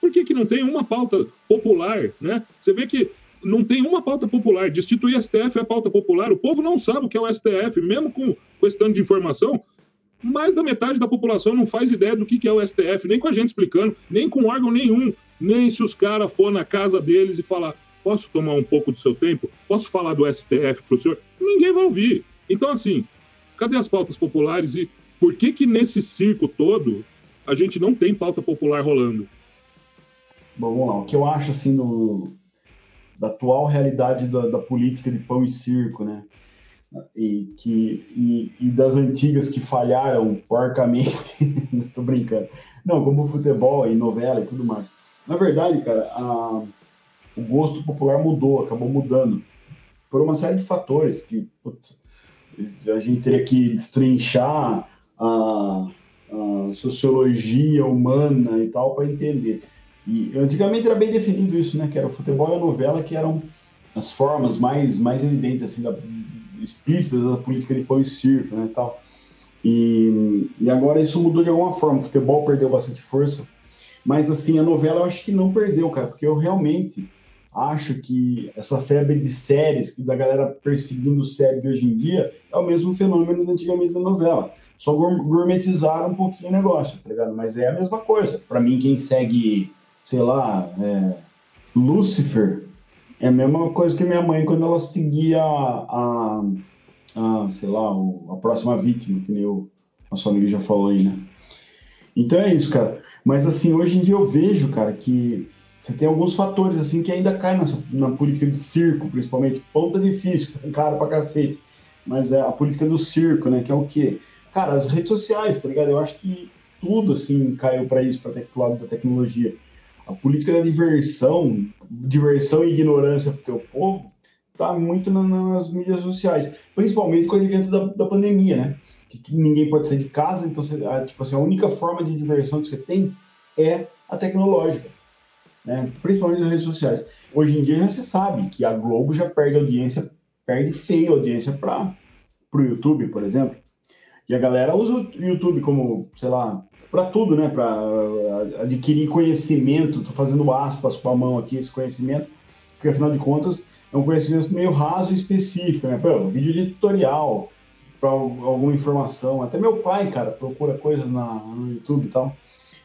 Speaker 3: Por que, que não tem uma pauta popular, né? Você vê que não tem uma pauta popular. Destituir STF é pauta popular. O povo não sabe o que é o STF, mesmo com, com esse tanto de informação. Mais da metade da população não faz ideia do que é o STF, nem com a gente explicando, nem com órgão nenhum. Nem se os caras for na casa deles e falar: posso tomar um pouco do seu tempo? Posso falar do STF para o senhor? Ninguém vai ouvir. Então, assim, cadê as pautas populares e por que que nesse circo todo a gente não tem pauta popular rolando?
Speaker 2: Bom, vamos lá. O que eu acho, assim, no, da atual realidade da, da política de pão e circo, né? E, que, e, e das antigas que falharam porcamente, não tô brincando. Não, como futebol e novela e tudo mais. Na verdade, cara, a, o gosto popular mudou, acabou mudando por uma série de fatores que putz, a gente teria que destrinchar a, a sociologia humana e tal para entender. E antigamente era bem definido isso, né? Que era o futebol e a novela, que eram as formas mais, mais evidentes, assim, da, explícitas da política de pão e circo, né? Tal. E, e agora isso mudou de alguma forma. O futebol perdeu bastante força, mas assim, a novela eu acho que não perdeu, cara, porque eu realmente acho que essa febre de séries, que da galera perseguindo série de hoje em dia, é o mesmo fenômeno de antigamente da novela. Só gourmetizaram um pouquinho o negócio, tá ligado? Mas é a mesma coisa. Para mim, quem segue sei lá, é, Lucifer, é a mesma coisa que minha mãe quando ela seguia a, a, a sei lá, o, a próxima vítima, que nem o nosso amigo já falou aí, né? Então é isso, cara. Mas assim, hoje em dia eu vejo, cara, que você tem alguns fatores assim que ainda caem nessa, na política de circo, principalmente. Ponta difícil, que tá caro pra cacete. Mas é a política do circo, né? Que é o quê? Cara, as redes sociais, tá ligado? Eu acho que tudo assim caiu para isso, para o lado da tecnologia a política da diversão, diversão e ignorância para o teu povo, está muito nas mídias sociais, principalmente com o advento da, da pandemia, né? Que ninguém pode sair de casa, então você, a, tipo assim, a única forma de diversão que você tem é a tecnológica, né? Principalmente nas redes sociais. Hoje em dia já se sabe que a Globo já perde audiência, perde feia audiência para o YouTube, por exemplo. E a galera usa o YouTube como, sei lá, para tudo, né? Para uh, adquirir conhecimento. Estou fazendo aspas com a mão aqui esse conhecimento, porque afinal de contas é um conhecimento meio raso e específico, né? Pô, vídeo de tutorial para alguma informação. Até meu pai, cara, procura coisas na, no YouTube e tal.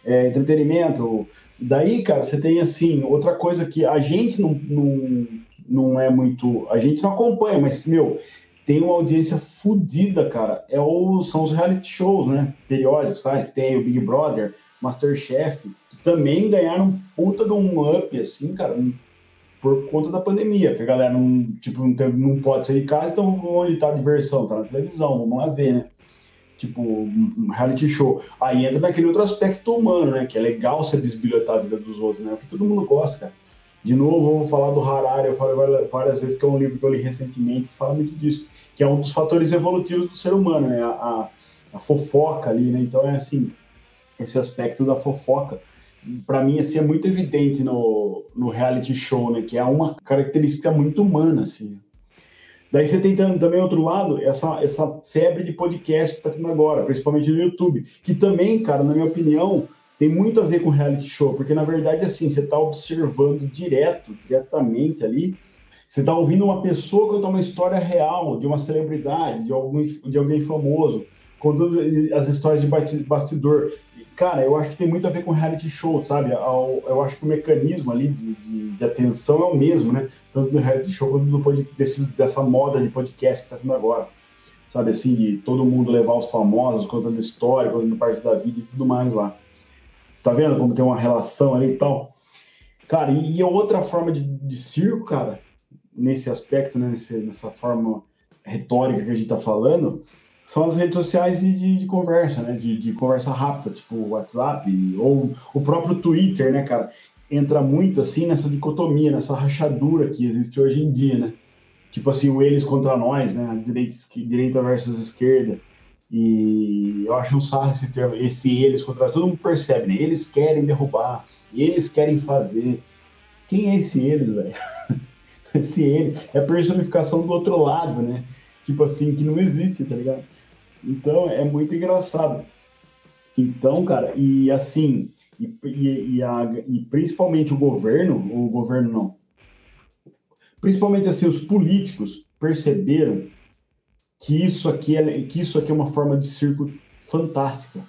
Speaker 2: É, entretenimento. Daí, cara, você tem assim, outra coisa que a gente não, não, não é muito. A gente não acompanha, mas, meu, tem uma audiência fodida, cara. É o, são os reality shows, né? Periódicos, sabe? Tem o Big Brother, Masterchef, que também ganharam puta de um up, assim, cara, por conta da pandemia, que a galera não, tipo, não, não pode sair de casa, então onde tá a diversão? Tá na televisão, vamos lá ver, né? Tipo, um reality show. Aí entra naquele outro aspecto humano, né? Que é legal você bisbilhotar a vida dos outros, né? Porque todo mundo gosta, cara. De novo, vou falar do Harari, eu falei várias vezes que é um livro que eu li recentemente que fala muito disso que é um dos fatores evolutivos do ser humano, né? A, a, a fofoca ali, né? Então é assim, esse aspecto da fofoca, para mim assim é muito evidente no, no reality show, né? Que é uma característica muito humana, assim. Daí você tem também outro lado, essa, essa febre de podcast que está tendo agora, principalmente no YouTube, que também, cara, na minha opinião, tem muito a ver com reality show, porque na verdade, assim, você está observando direto, diretamente ali, você está ouvindo uma pessoa contar uma história real de uma celebridade, de, algum, de alguém famoso, contando as histórias de bastidor. Cara, eu acho que tem muito a ver com reality show, sabe? Eu acho que o mecanismo ali de, de, de atenção é o mesmo, né? Tanto no reality show quanto no desse, dessa moda de podcast que está tendo agora. sabe assim, de todo mundo levar os famosos, contando história, contando parte da vida e tudo mais lá. Tá vendo como tem uma relação ali e tal? Cara, e, e outra forma de, de circo, cara, nesse aspecto, né, nesse, nessa forma retórica que a gente tá falando, são as redes sociais de, de, de conversa, né? De, de, conversa rápida, tipo WhatsApp ou o próprio Twitter, né, cara? Entra muito assim nessa dicotomia, nessa rachadura que existe hoje em dia, né? Tipo assim, o eles contra nós, né? Direita, direita versus esquerda. E eu acho um sarro esse termo, esse eles contra todo mundo percebe, né? Eles querem derrubar, eles querem fazer. Quem é esse eles, velho? esse eles é personificação do outro lado, né? Tipo assim, que não existe, tá ligado? Então é muito engraçado. Então, cara, e assim, e, e, e, a, e principalmente o governo, o governo não, principalmente assim, os políticos perceberam que isso aqui é, que isso aqui é uma forma de circo fantástica.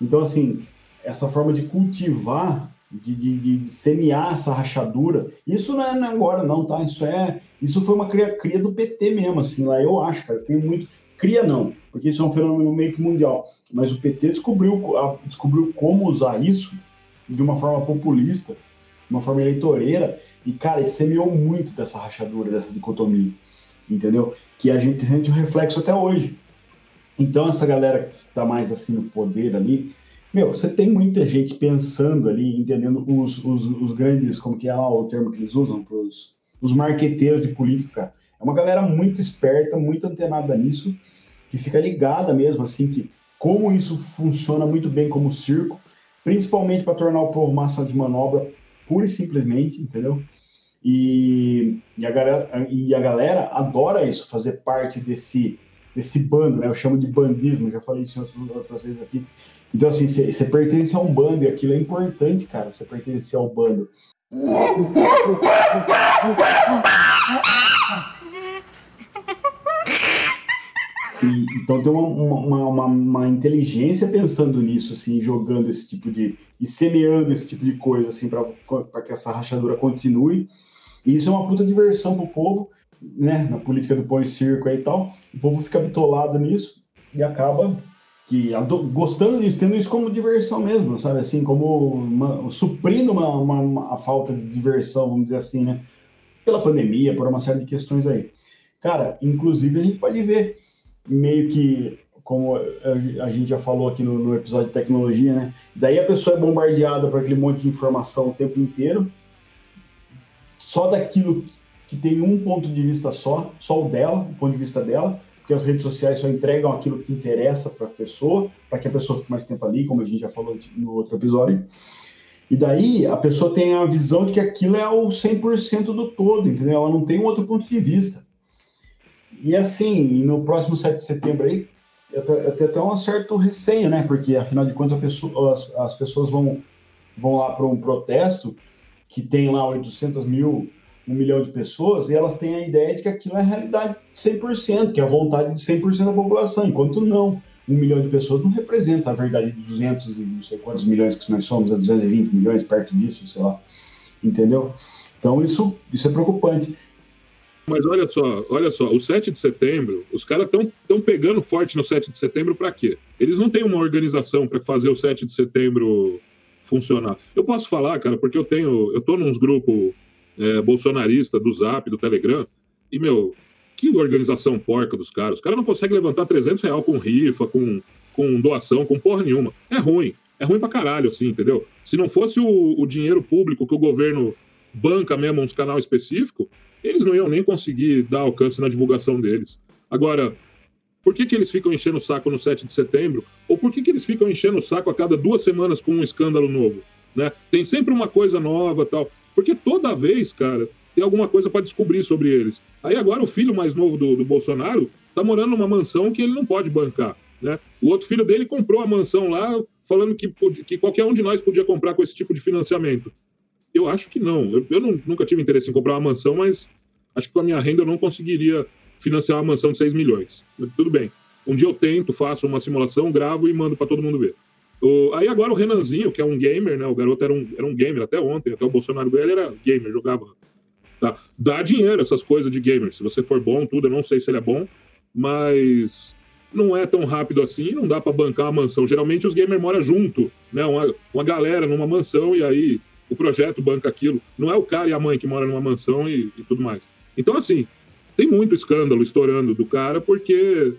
Speaker 2: Então, assim, essa forma de cultivar, de, de, de semear essa rachadura, isso não é agora, não, tá? Isso é. Isso foi uma cria, cria do PT mesmo, assim, lá eu acho, cara. Tem muito. Cria não, porque isso é um fenômeno meio que mundial. Mas o PT descobriu, descobriu como usar isso de uma forma populista, de uma forma eleitoreira, e, cara, semeou muito dessa rachadura, dessa dicotomia, entendeu? Que a gente sente um reflexo até hoje. Então, essa galera que está mais assim no poder ali, meu, você tem muita gente pensando ali, entendendo os, os, os grandes, como que é lá o termo que eles usam, pros, os marqueteiros de política. É uma galera muito esperta, muito antenada nisso, que fica ligada mesmo, assim, que como isso funciona muito bem como circo, principalmente para tornar o povo massa de manobra, pura e simplesmente, entendeu? E, e, a galera, e a galera adora isso, fazer parte desse, desse bando, né? Eu chamo de bandismo, já falei isso outras vezes aqui. Então, assim, você pertence a um bando e aquilo é importante, cara, você pertencer ao bando. E, então tem uma, uma, uma, uma, inteligência pensando nisso, assim, jogando esse tipo de. e semeando esse tipo de coisa, assim, para que essa rachadura continue. E isso é uma puta diversão pro povo, né? Na política do pão e circo aí e tal. O povo fica bitolado nisso e acaba que gostando disso, tendo isso como diversão mesmo, sabe? Assim, como uma, suprindo uma, uma, uma, falta de diversão, vamos dizer assim, né? Pela pandemia, por uma série de questões aí. Cara, inclusive a gente pode ver meio que, como a gente já falou aqui no, no episódio de tecnologia, né? Daí a pessoa é bombardeada por aquele monte de informação o tempo inteiro, só daquilo que tem um ponto de vista só, só o dela, o ponto de vista dela, porque as redes sociais só entregam aquilo que interessa para a pessoa, para que a pessoa fique mais tempo ali, como a gente já falou no outro episódio. E daí a pessoa tem a visão de que aquilo é o 100% do todo, entendeu? Ela não tem um outro ponto de vista. E assim, no próximo 7 de setembro aí, eu tenho até um certo receio, né? Porque afinal de contas pessoa, as, as, pessoas vão, vão lá para um protesto que tem lá 800 mil, um milhão de pessoas, e elas têm a ideia de que aquilo é a realidade 100%, que é a vontade de 100% da população, enquanto não. Um milhão de pessoas não representa a verdade de 200 e não sei quantos milhões que nós somos, 220 milhões, perto disso, sei lá. Entendeu? Então isso, isso é preocupante.
Speaker 3: Mas olha só, olha só, o 7 de setembro, os caras estão tão pegando forte no 7 de setembro para quê? Eles não têm uma organização para fazer o 7 de setembro funcionar. Eu posso falar, cara, porque eu tenho, eu tô nos grupos é, bolsonarista do Zap, do Telegram, e, meu, que organização porca dos caras. Os caras não conseguem levantar 300 reais com rifa, com, com doação, com porra nenhuma. É ruim. É ruim pra caralho, assim, entendeu? Se não fosse o, o dinheiro público que o governo banca mesmo uns canal específico, eles não iam nem conseguir dar alcance na divulgação deles. Agora, por que, que eles ficam enchendo o saco no 7 de setembro? Ou por que, que eles ficam enchendo o saco a cada duas semanas com um escândalo novo? Né? Tem sempre uma coisa nova tal. Porque toda vez, cara, tem alguma coisa para descobrir sobre eles. Aí agora o filho mais novo do, do Bolsonaro tá morando numa mansão que ele não pode bancar. Né? O outro filho dele comprou a mansão lá, falando que, que qualquer um de nós podia comprar com esse tipo de financiamento. Eu acho que não. Eu, eu não, nunca tive interesse em comprar uma mansão, mas acho que com a minha renda eu não conseguiria financiar uma mansão de 6 milhões. Tudo bem. Um dia eu tento, faço uma simulação, gravo e mando para todo mundo ver. O, aí agora o Renanzinho, que é um gamer, né? O garoto era um, era um gamer até ontem, até o Bolsonaro ele era gamer, jogava. Tá? Dá dinheiro essas coisas de gamer. Se você for bom, tudo, eu não sei se ele é bom, mas não é tão rápido assim, não dá para bancar uma mansão. Geralmente os gamers moram junto, né? Uma, uma galera numa mansão e aí o projeto banca aquilo. Não é o cara e a mãe que moram numa mansão e, e tudo mais. Então, assim, tem muito escândalo estourando do cara, porque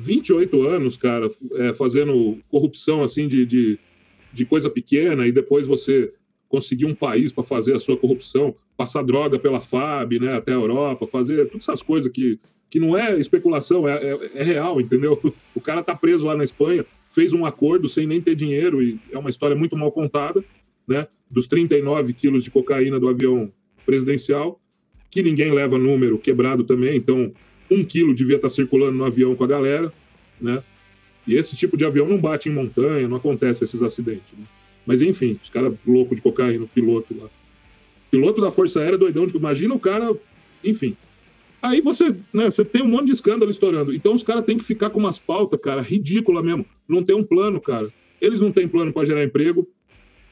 Speaker 3: 28 anos, cara, é, fazendo corrupção assim de, de, de, coisa pequena e depois você conseguir um país para fazer a sua corrupção, passar droga pela FAB, né, até a Europa, fazer todas essas coisas que, que não é especulação, é, é, é real, entendeu? O cara tá preso lá na Espanha, fez um acordo sem nem ter dinheiro e é uma história muito mal contada, né? Dos 39 quilos de cocaína do avião presidencial, que ninguém leva número quebrado também, então um quilo devia estar circulando no avião com a galera, né? E esse tipo de avião não bate em montanha, não acontece esses acidentes. Né? Mas enfim, os caras loucos de cocaína, o piloto lá. Piloto da Força Aérea doidão, de... imagina o cara, enfim. Aí você, né, você tem um monte de escândalo estourando. Então os caras têm que ficar com umas pautas, cara, ridícula mesmo. Não tem um plano, cara. Eles não têm plano para gerar emprego,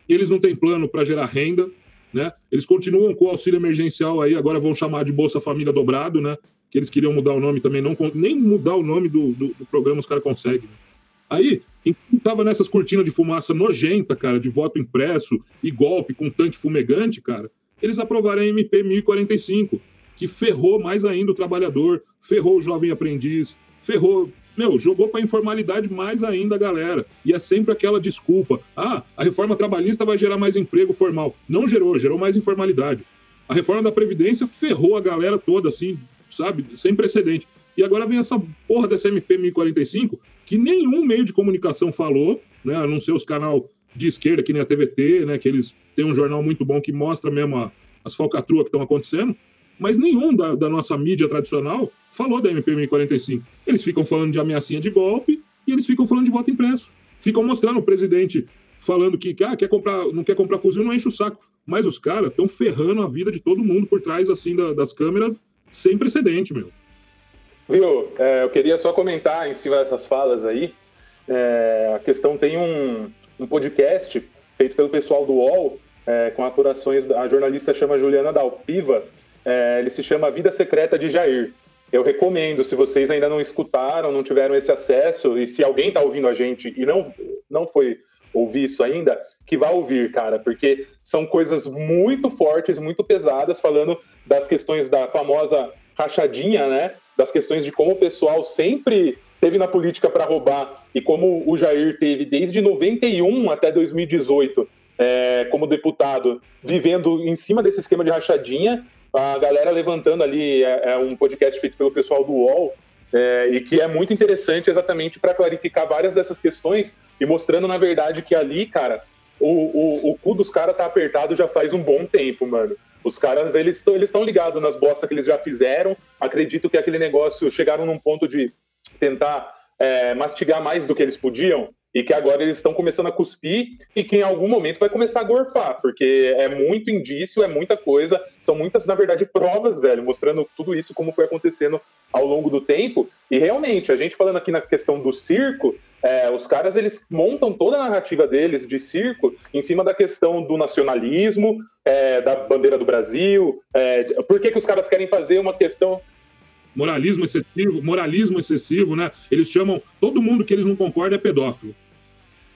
Speaker 3: eles não têm plano para gerar renda, né? Eles continuam com o auxílio emergencial aí, agora vão chamar de Bolsa Família Dobrado, né? Que eles queriam mudar o nome também, não nem mudar o nome do, do, do programa os caras conseguem. Aí, tava nessas cortinas de fumaça nojenta, cara, de voto impresso e golpe com tanque fumegante, cara, eles aprovaram a MP 1045, que ferrou mais ainda o trabalhador, ferrou o jovem aprendiz, ferrou meu, jogou para informalidade mais ainda a galera. E é sempre aquela desculpa: ah, a reforma trabalhista vai gerar mais emprego formal. Não gerou, gerou mais informalidade. A reforma da Previdência ferrou a galera toda, assim, sabe, sem precedente. E agora vem essa porra dessa MP 1045, que nenhum meio de comunicação falou, né, a não ser os canal de esquerda, que nem a TVT, né, que eles têm um jornal muito bom que mostra mesmo a, as falcatruas que estão acontecendo mas nenhum da, da, nossa mídia tradicional falou da MP 1045. Eles ficam falando de ameaçinha de golpe e eles ficam falando de voto impresso. Ficam mostrando o presidente falando que ah, quer comprar, não quer comprar fuzil, não enche o saco. Mas os caras estão ferrando a vida de todo mundo por trás assim da, das câmeras sem precedente, meu.
Speaker 1: Viu, é, eu queria só comentar em cima dessas falas aí. É, a questão tem um, um podcast feito pelo pessoal do UOL, é, com apurações, a jornalista chama Juliana Dalpiva, é, ele se chama Vida Secreta de Jair. Eu recomendo, se vocês ainda não escutaram, não tiveram esse acesso, e se alguém está ouvindo a gente e não, não foi ouvir isso ainda, que vá ouvir, cara, porque são coisas muito fortes, muito pesadas, falando das questões da famosa rachadinha, né? Das questões de como o pessoal sempre teve na política para roubar e como o Jair teve desde 91 até 2018 é, como deputado, vivendo em cima desse esquema de rachadinha a galera levantando ali, é, é um podcast feito pelo pessoal do UOL, é, e que é muito interessante exatamente para clarificar várias dessas questões e mostrando, na verdade, que ali, cara, o, o, o cu dos caras tá apertado já faz um bom tempo, mano. Os caras, eles estão eles ligados nas bostas que eles já fizeram. Acredito que aquele negócio chegaram num ponto de tentar é, mastigar mais do que eles podiam e que agora eles estão começando a cuspir e que em algum momento vai começar a gorfar, porque é muito indício, é muita coisa, são muitas, na verdade, provas, velho, mostrando tudo isso, como foi acontecendo ao longo do tempo. E realmente, a gente falando aqui na questão do circo, é, os caras eles montam toda a narrativa deles de circo em cima da questão do nacionalismo, é, da bandeira do Brasil. É, por que, que os caras querem fazer uma questão
Speaker 3: moralismo excessivo, moralismo excessivo, né? Eles chamam todo mundo que eles não concordam é pedófilo.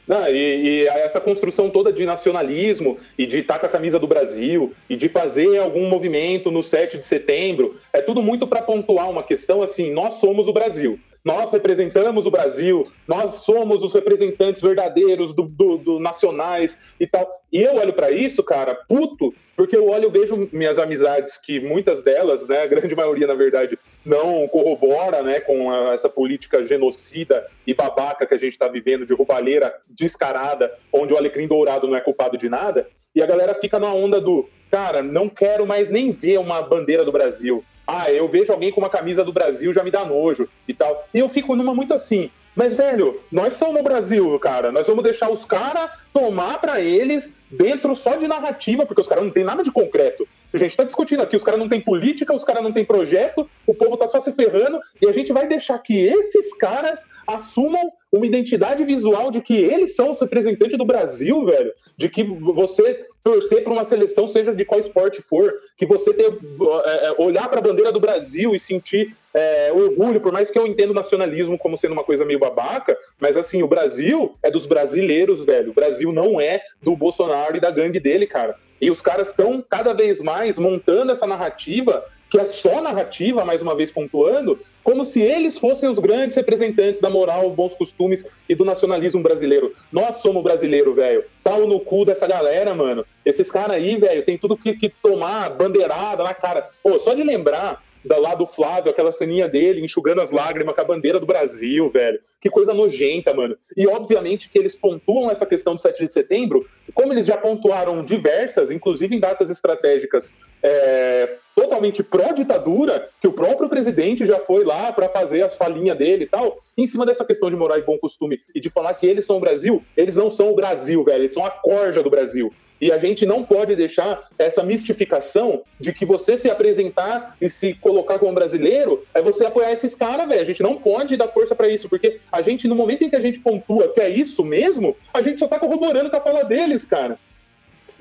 Speaker 1: Não, e, e, essa construção toda de nacionalismo e de estar com a camisa do Brasil e de fazer algum movimento no 7 de setembro, é tudo muito para pontuar uma questão assim: nós somos o Brasil nós representamos o Brasil, nós somos os representantes verdadeiros do, do, do nacionais e tal. E eu olho para isso, cara, puto, porque eu olho e vejo minhas amizades, que muitas delas, né, a grande maioria, na verdade, não corrobora né, com a, essa política genocida e babaca que a gente está vivendo, de roubalheira descarada, onde o alecrim dourado não é culpado de nada, e a galera fica na onda do, cara, não quero mais nem ver uma bandeira do Brasil ah, eu vejo alguém com uma camisa do Brasil, já me dá nojo e tal. E eu fico numa muito assim. Mas, velho, nós somos o Brasil, cara. Nós vamos deixar os caras tomar para eles dentro só de narrativa, porque os caras não tem nada de concreto. A gente tá discutindo aqui, os caras não têm política, os caras não têm projeto, o povo tá só se ferrando, e a gente vai deixar que esses caras assumam uma identidade visual de que eles são os representantes do Brasil, velho. De que você torcer para uma seleção, seja de qual esporte for, que você ter, é, é olhar para a bandeira do Brasil e sentir é, orgulho, por mais que eu entenda o nacionalismo como sendo uma coisa meio babaca, mas assim, o Brasil é dos brasileiros, velho. O Brasil não é do Bolsonaro e da gangue dele, cara. E os caras estão cada vez mais montando essa narrativa que é só narrativa, mais uma vez pontuando, como se eles fossem os grandes representantes da moral, bons costumes e do nacionalismo brasileiro. Nós somos brasileiro, velho. Pau no cu dessa galera, mano. Esses caras aí, velho, tem tudo que, que tomar bandeirada na cara. Pô, só de lembrar da lá do Flávio, aquela ceninha dele enxugando as lágrimas com a bandeira do Brasil, velho. Que coisa nojenta, mano. E obviamente que eles pontuam essa questão do 7 de setembro, como eles já pontuaram diversas, inclusive em datas estratégicas é, totalmente pró-ditadura, que o próprio presidente já foi lá para fazer as falinhas dele e tal, em cima dessa questão de moral e bom costume e de falar que eles são o Brasil, eles não são o Brasil, velho, eles são a corja do Brasil. E a gente não pode deixar essa mistificação de que você se apresentar e se colocar como brasileiro é você apoiar esses caras, velho. A gente não pode dar força para isso, porque a gente, no momento em que a gente pontua que é isso mesmo, a gente só tá corroborando com a fala deles, cara.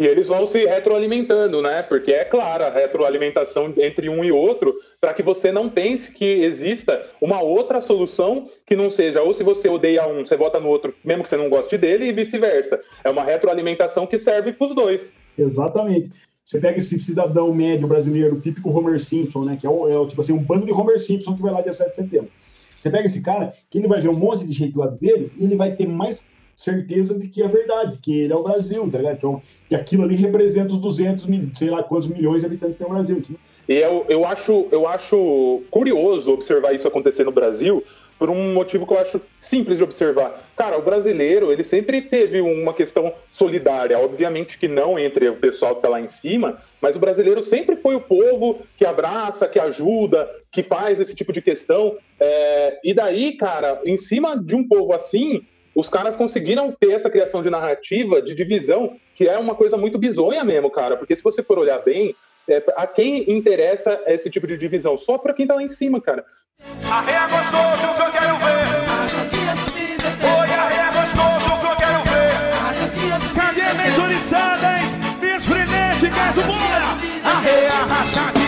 Speaker 1: E eles vão se retroalimentando, né? Porque é clara a retroalimentação entre um e outro, para que você não pense que exista uma outra solução que não seja, ou se você odeia um, você vota no outro, mesmo que você não goste dele, e vice-versa. É uma retroalimentação que serve para os dois.
Speaker 2: Exatamente. Você pega esse cidadão médio brasileiro, típico Homer Simpson, né? Que é, o, é tipo assim, um bando de Homer Simpson que vai lá dia 7 de setembro. Você pega esse cara, que ele vai ver um monte de do lado dele, e ele vai ter mais certeza de que é verdade, que ele é o Brasil, tá ligado? É que aquilo ali representa os 200, mil, sei lá quantos milhões de habitantes tem o Brasil.
Speaker 1: E eu, eu, acho, eu acho curioso observar isso acontecer no Brasil, por um motivo que eu acho simples de observar. Cara, o brasileiro, ele sempre teve uma questão solidária, obviamente que não entre o pessoal que está lá em cima, mas o brasileiro sempre foi o povo que abraça, que ajuda, que faz esse tipo de questão. É... e daí, cara, em cima de um povo assim, os caras conseguiram ter essa criação de narrativa, de divisão, que é uma coisa muito bizonha mesmo, cara. Porque se você for olhar bem, é, a quem interessa esse tipo de divisão? Só para quem tá lá em cima, cara. Arreia gostoso que eu quero ver. Oi, arreia gostoso que eu quero ver. Cadê minhas oriçadas, minhas frenéticas, bora? Arreia arreia rachadinha.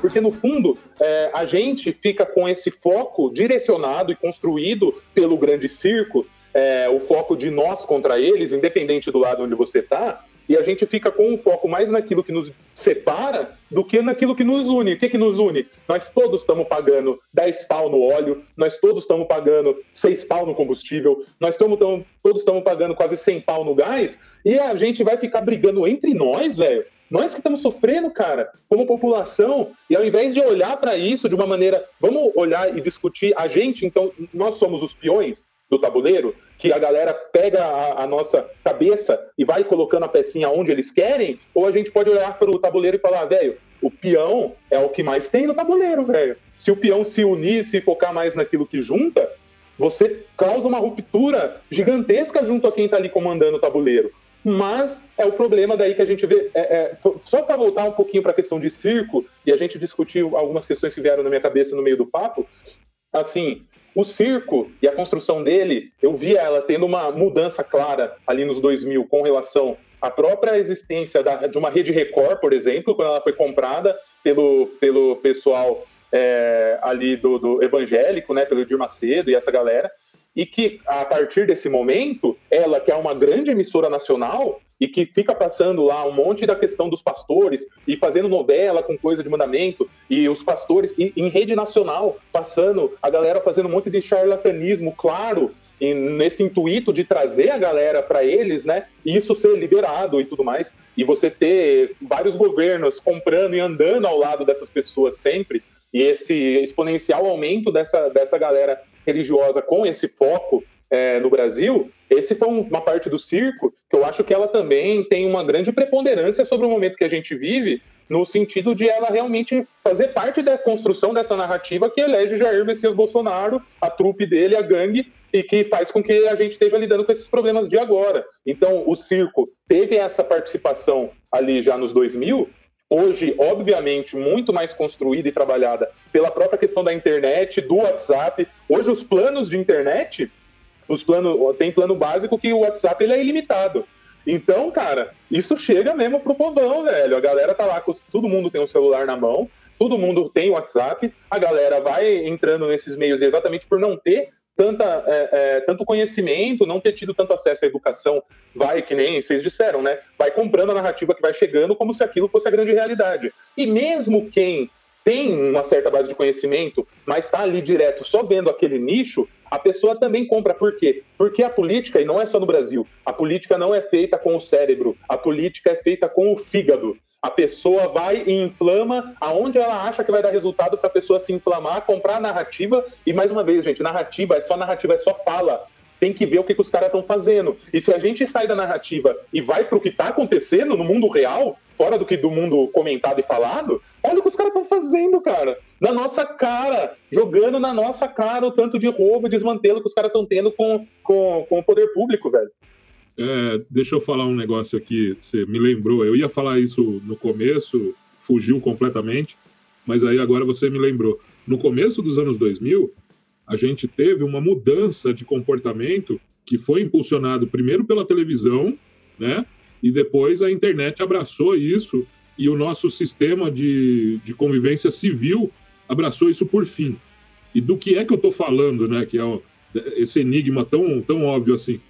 Speaker 1: Porque no fundo, é, a gente fica com esse foco direcionado e construído pelo grande circo, é, o foco de nós contra eles, independente do lado onde você está, e a gente fica com um foco mais naquilo que nos separa do que naquilo que nos une. O que, que nos une? Nós todos estamos pagando 10 pau no óleo, nós todos estamos pagando 6 pau no combustível, nós tamo, tamo, todos estamos pagando quase 100 pau no gás, e a gente vai ficar brigando entre nós, velho. Nós que estamos sofrendo, cara, como população, e ao invés de olhar para isso de uma maneira, vamos olhar e discutir a gente, então nós somos os peões do tabuleiro, que a galera pega a, a nossa cabeça e vai colocando a pecinha onde eles querem, ou a gente pode olhar para o tabuleiro e falar, velho, o peão é o que mais tem no tabuleiro, velho. Se o peão se unir, se focar mais naquilo que junta, você causa uma ruptura gigantesca junto a quem está ali comandando o tabuleiro. Mas é o problema daí que a gente vê. É, é, só para voltar um pouquinho para a questão de circo, e a gente discutiu algumas questões que vieram na minha cabeça no meio do papo. Assim, o circo e a construção dele, eu via ela tendo uma mudança clara ali nos 2000 com relação à própria existência da, de uma rede Record, por exemplo, quando ela foi comprada pelo, pelo pessoal é, ali do, do evangélico, né, pelo Edir Macedo e essa galera, e que a partir desse momento, ela que é uma grande emissora nacional e que fica passando lá um monte da questão dos pastores e fazendo novela com coisa de mandamento e os pastores e, em rede nacional passando a galera fazendo um monte de charlatanismo, claro, e nesse intuito de trazer a galera para eles, né? E isso ser liberado e tudo mais, e você ter vários governos comprando e andando ao lado dessas pessoas sempre, e esse exponencial aumento dessa, dessa galera religiosa com esse foco é, no Brasil, esse foi uma parte do circo que eu acho que ela também tem uma grande preponderância sobre o momento que a gente vive, no sentido de ela realmente fazer parte da construção dessa narrativa que elege Jair Messias Bolsonaro, a trupe dele, a gangue, e que faz com que a gente esteja lidando com esses problemas de agora. Então, o circo teve essa participação ali já nos 2000, hoje, obviamente, muito mais construída e trabalhada pela própria questão da internet, do WhatsApp. Hoje, os planos de internet Os plano, tem plano básico que o WhatsApp ele é ilimitado. Então, cara, isso chega mesmo pro povão, velho. A galera tá lá, todo mundo tem um celular na mão, todo mundo tem WhatsApp, a galera vai entrando nesses meios exatamente por não ter tanta, é, é, tanto conhecimento, não ter tido tanto acesso à educação, vai, que nem vocês disseram, né? Vai comprando a narrativa que vai chegando como se aquilo fosse a grande realidade. E mesmo quem tem uma certa base de conhecimento, mas está ali direto só vendo aquele nicho, a pessoa também compra. Por quê? Porque a política, e não é só no Brasil, a política não é feita com o cérebro, a política é feita com o fígado. A pessoa vai e inflama aonde ela acha que vai dar resultado para a pessoa se inflamar, comprar a narrativa. E mais uma vez, gente, narrativa é só narrativa, é só fala. Tem que ver o que, que os caras estão fazendo. E se a gente sai da narrativa e vai para o que está acontecendo no mundo real, fora do que do mundo comentado e falado, olha o que os caras estão fazendo, cara. Na nossa cara, jogando na nossa cara o tanto de roubo e desmantelo que os caras estão tendo com, com, com o poder público, velho.
Speaker 3: É, deixa eu falar um negócio aqui, você me lembrou. Eu ia falar isso no começo, fugiu completamente, mas aí agora você me lembrou. No começo dos anos 2000, a gente teve uma mudança de comportamento que foi impulsionado primeiro pela televisão, né? E depois a internet abraçou isso e o nosso sistema de, de convivência civil abraçou isso por fim. E do que é que eu estou falando, né? Que é esse enigma tão, tão óbvio assim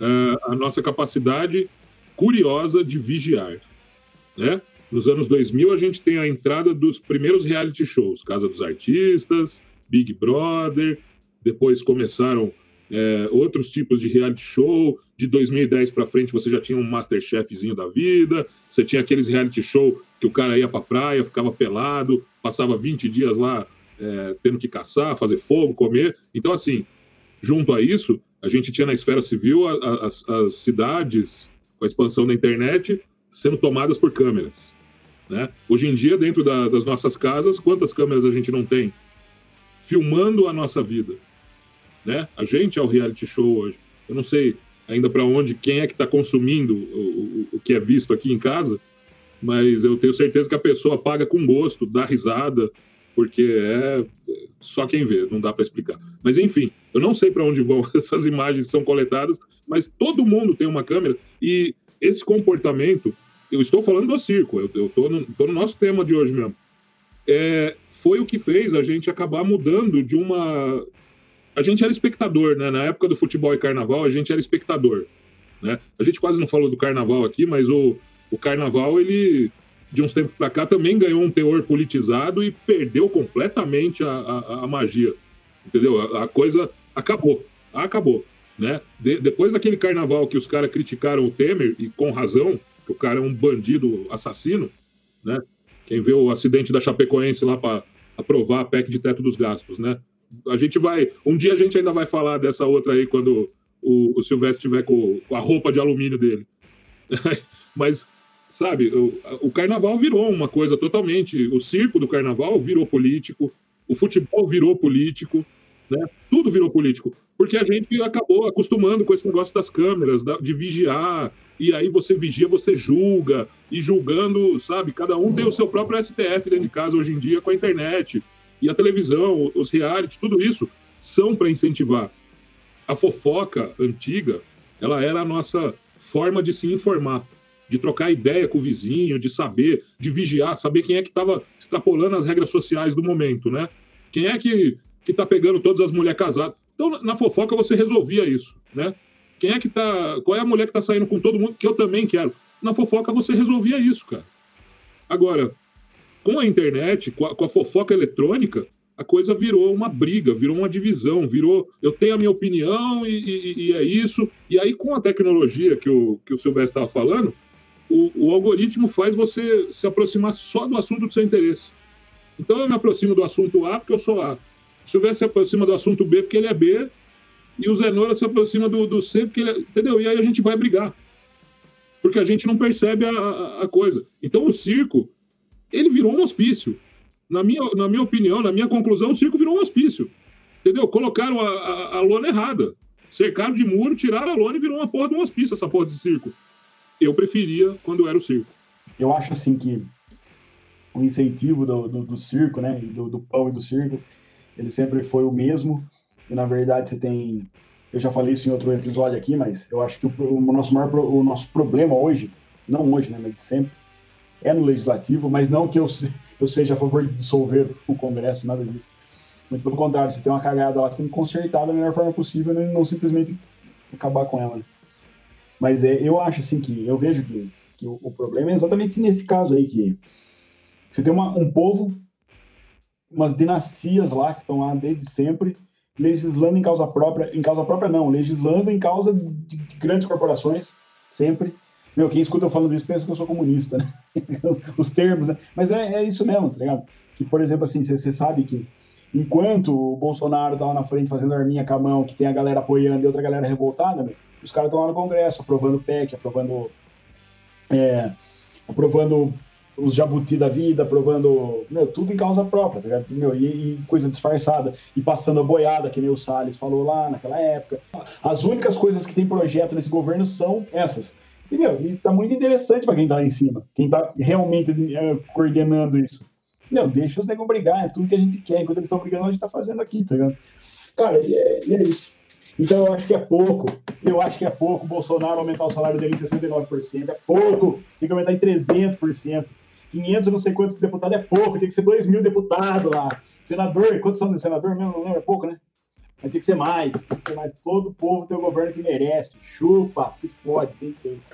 Speaker 3: uh, a nossa capacidade curiosa de vigiar. Né? Nos anos 2000, a gente tem a entrada dos primeiros reality shows, Casa dos Artistas, Big Brother, depois começaram é, outros tipos de reality show. De 2010 para frente, você já tinha um Masterchefzinho da vida, você tinha aqueles reality show que o cara ia para praia, ficava pelado, passava 20 dias lá é, tendo que caçar, fazer fogo, comer. Então, assim, junto a isso, a gente tinha na esfera civil as, as cidades, com a expansão da internet, sendo tomadas por câmeras. Né? Hoje em dia, dentro da, das nossas casas, quantas câmeras a gente não tem? Filmando a nossa vida. Né? A gente é o reality show hoje. Eu não sei ainda para onde, quem é que está consumindo o, o, o, que é visto aqui em casa, mas eu tenho certeza que a pessoa paga com gosto, dá risada, porque é só quem vê, não dá para explicar. Mas enfim, eu não sei para onde vão essas imagens que são coletadas, mas todo mundo tem uma câmera e esse comportamento, eu estou falando do circo, eu estou no, no, nosso tema de hoje mesmo, é, foi o que fez a gente acabar mudando de uma. A gente era espectador, né? Na época do futebol e carnaval, a gente era espectador. Né? A gente quase não falou do carnaval aqui, mas o, o carnaval ele de uns tempos para cá, também ganhou um teor politizado e perdeu completamente a, a, a magia. Entendeu? A, a, coisa acabou. Acabou. Né? De, depois daquele carnaval que os caras criticaram o Temer, e com razão, que o cara é um bandido assassino, né? Quem vê o acidente da Chapecoense lá para aprovar a PEC de teto dos gastos, né? A gente vai. Um dia a gente ainda vai falar dessa outra aí quando o, o Silvestre estiver com, com a roupa de alumínio dele. Mas sabe, o, o carnaval virou uma coisa totalmente. O circo do carnaval virou político, o futebol virou político, né? Tudo virou político. Porque a gente acabou acostumando com esse negócio das câmeras, de vigiar, e aí você vigia, você julga, e julgando, sabe, cada um tem o seu próprio STF dentro de casa hoje em dia com a internet, e a televisão, os reality, tudo isso são para incentivar. A fofoca antiga, ela era a nossa forma de se informar de trocar ideia com o vizinho, de saber, de vigiar, saber quem é que estava extrapolando as regras sociais do momento, né? Quem é que que tá pegando todas as mulheres casadas. Então, na fofoca você resolvia isso, né? Quem é que tá, qual é a mulher que tá saindo com todo mundo que eu também quero? Na fofoca você resolvia isso, cara. Agora, com a internet, com a, com a fofoca eletrônica, a coisa virou uma briga, virou uma divisão, virou eu tenho a minha opinião e, e, e é isso. E aí, com a tecnologia que o, que o Silvestre estava falando, o, o, algoritmo faz você se aproximar só do assunto do seu interesse. Então eu me aproximo do assunto A porque eu sou A. Silvestre se aproxima do assunto B porque ele é B. E o Zenora se aproxima do, do C porque ele é. Entendeu? E aí a gente vai brigar. Porque a gente não percebe a, a, a coisa. Então o circo, ele virou um hospício. Na minha, na minha opinião, na minha conclusão, o circo virou um hospício. Entendeu? Colocaram a, a, a lona errada. Cercaram de muro, tiraram a lona e virou uma porra de um hospício essa porra de circo eu preferia quando era o circo.
Speaker 2: Eu acho assim que o incentivo do, do, do circo, né, do, do, pão e do circo, ele sempre foi o mesmo. E na verdade você tem Eu já falei isso em outro episódio aqui, mas eu acho que o, o nosso maior o nosso problema hoje, não hoje, né, mas sempre, é no legislativo, mas não que eu, eu seja a favor de dissolver o Congresso, nada disso. Muito pelo contrário, se tem uma cagada lá, você tem que consertar da melhor forma possível e não simplesmente acabar com ela. Né? Mas é, eu acho assim que eu vejo que, que o, o, problema é exatamente nesse caso aí, que você tem uma, um povo, umas dinastias lá que estão lá desde sempre, legislando em causa própria, em causa própria não, legislando em causa de, de grandes corporações, sempre. Meu, quem escuta eu falando isso pensa que eu sou comunista, né? Os termos, né? Mas é, é isso mesmo, tá ligado? Que, por exemplo, assim, você sabe que enquanto o Bolsonaro tava na frente fazendo arminha com a mão, que tem a galera apoiando e outra galera revoltada, meu, os caras estão lá no Congresso aprovando PEC, aprovando. É, aprovando os jabuti da vida, aprovando meu, tudo em causa própria, tá ligado? Meu, e, e, coisa disfarçada, e passando a boiada, que nem o Salles falou lá naquela época. As únicas coisas que tem projeto nesse governo são essas. E, meu, e tá muito interessante para quem tá lá em cima, quem tá realmente é, coordenando isso. Meu, deixa os negros brigar, é tudo que a gente quer. Enquanto eles estão brigando, a gente tá fazendo aqui, tá ligado? Cara, e é, e é isso. Então eu acho que é pouco. Eu acho que é pouco Bolsonaro aumentar o salário dele em 69%. É pouco. Tem que aumentar em 300%. 500 não sei quantos deputados é pouco. Tem que ser 2 mil deputados lá. Senador, quantos são de senador mesmo? Não lembro, é pouco, né? Mas tem que ser mais. Tem que ser mais. Todo o povo tem o governo que merece. Chupa, se fode, bem feito.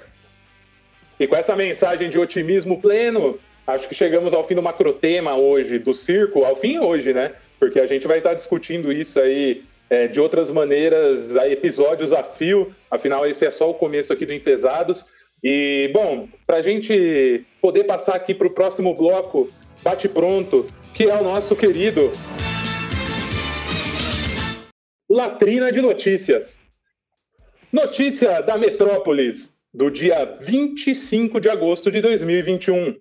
Speaker 1: E com essa mensagem de otimismo pleno, acho que chegamos ao fim do macrotema hoje, do circo, ao fim hoje, né? Porque a gente vai estar discutindo isso aí é, de outras maneiras, episódios a fio, afinal, esse é só o começo aqui do Enfesados. E, bom, para a gente poder passar aqui para o próximo bloco, bate pronto, que é o nosso querido Latrina de Notícias. Notícia da Metrópolis, do dia 25 de agosto de 2021.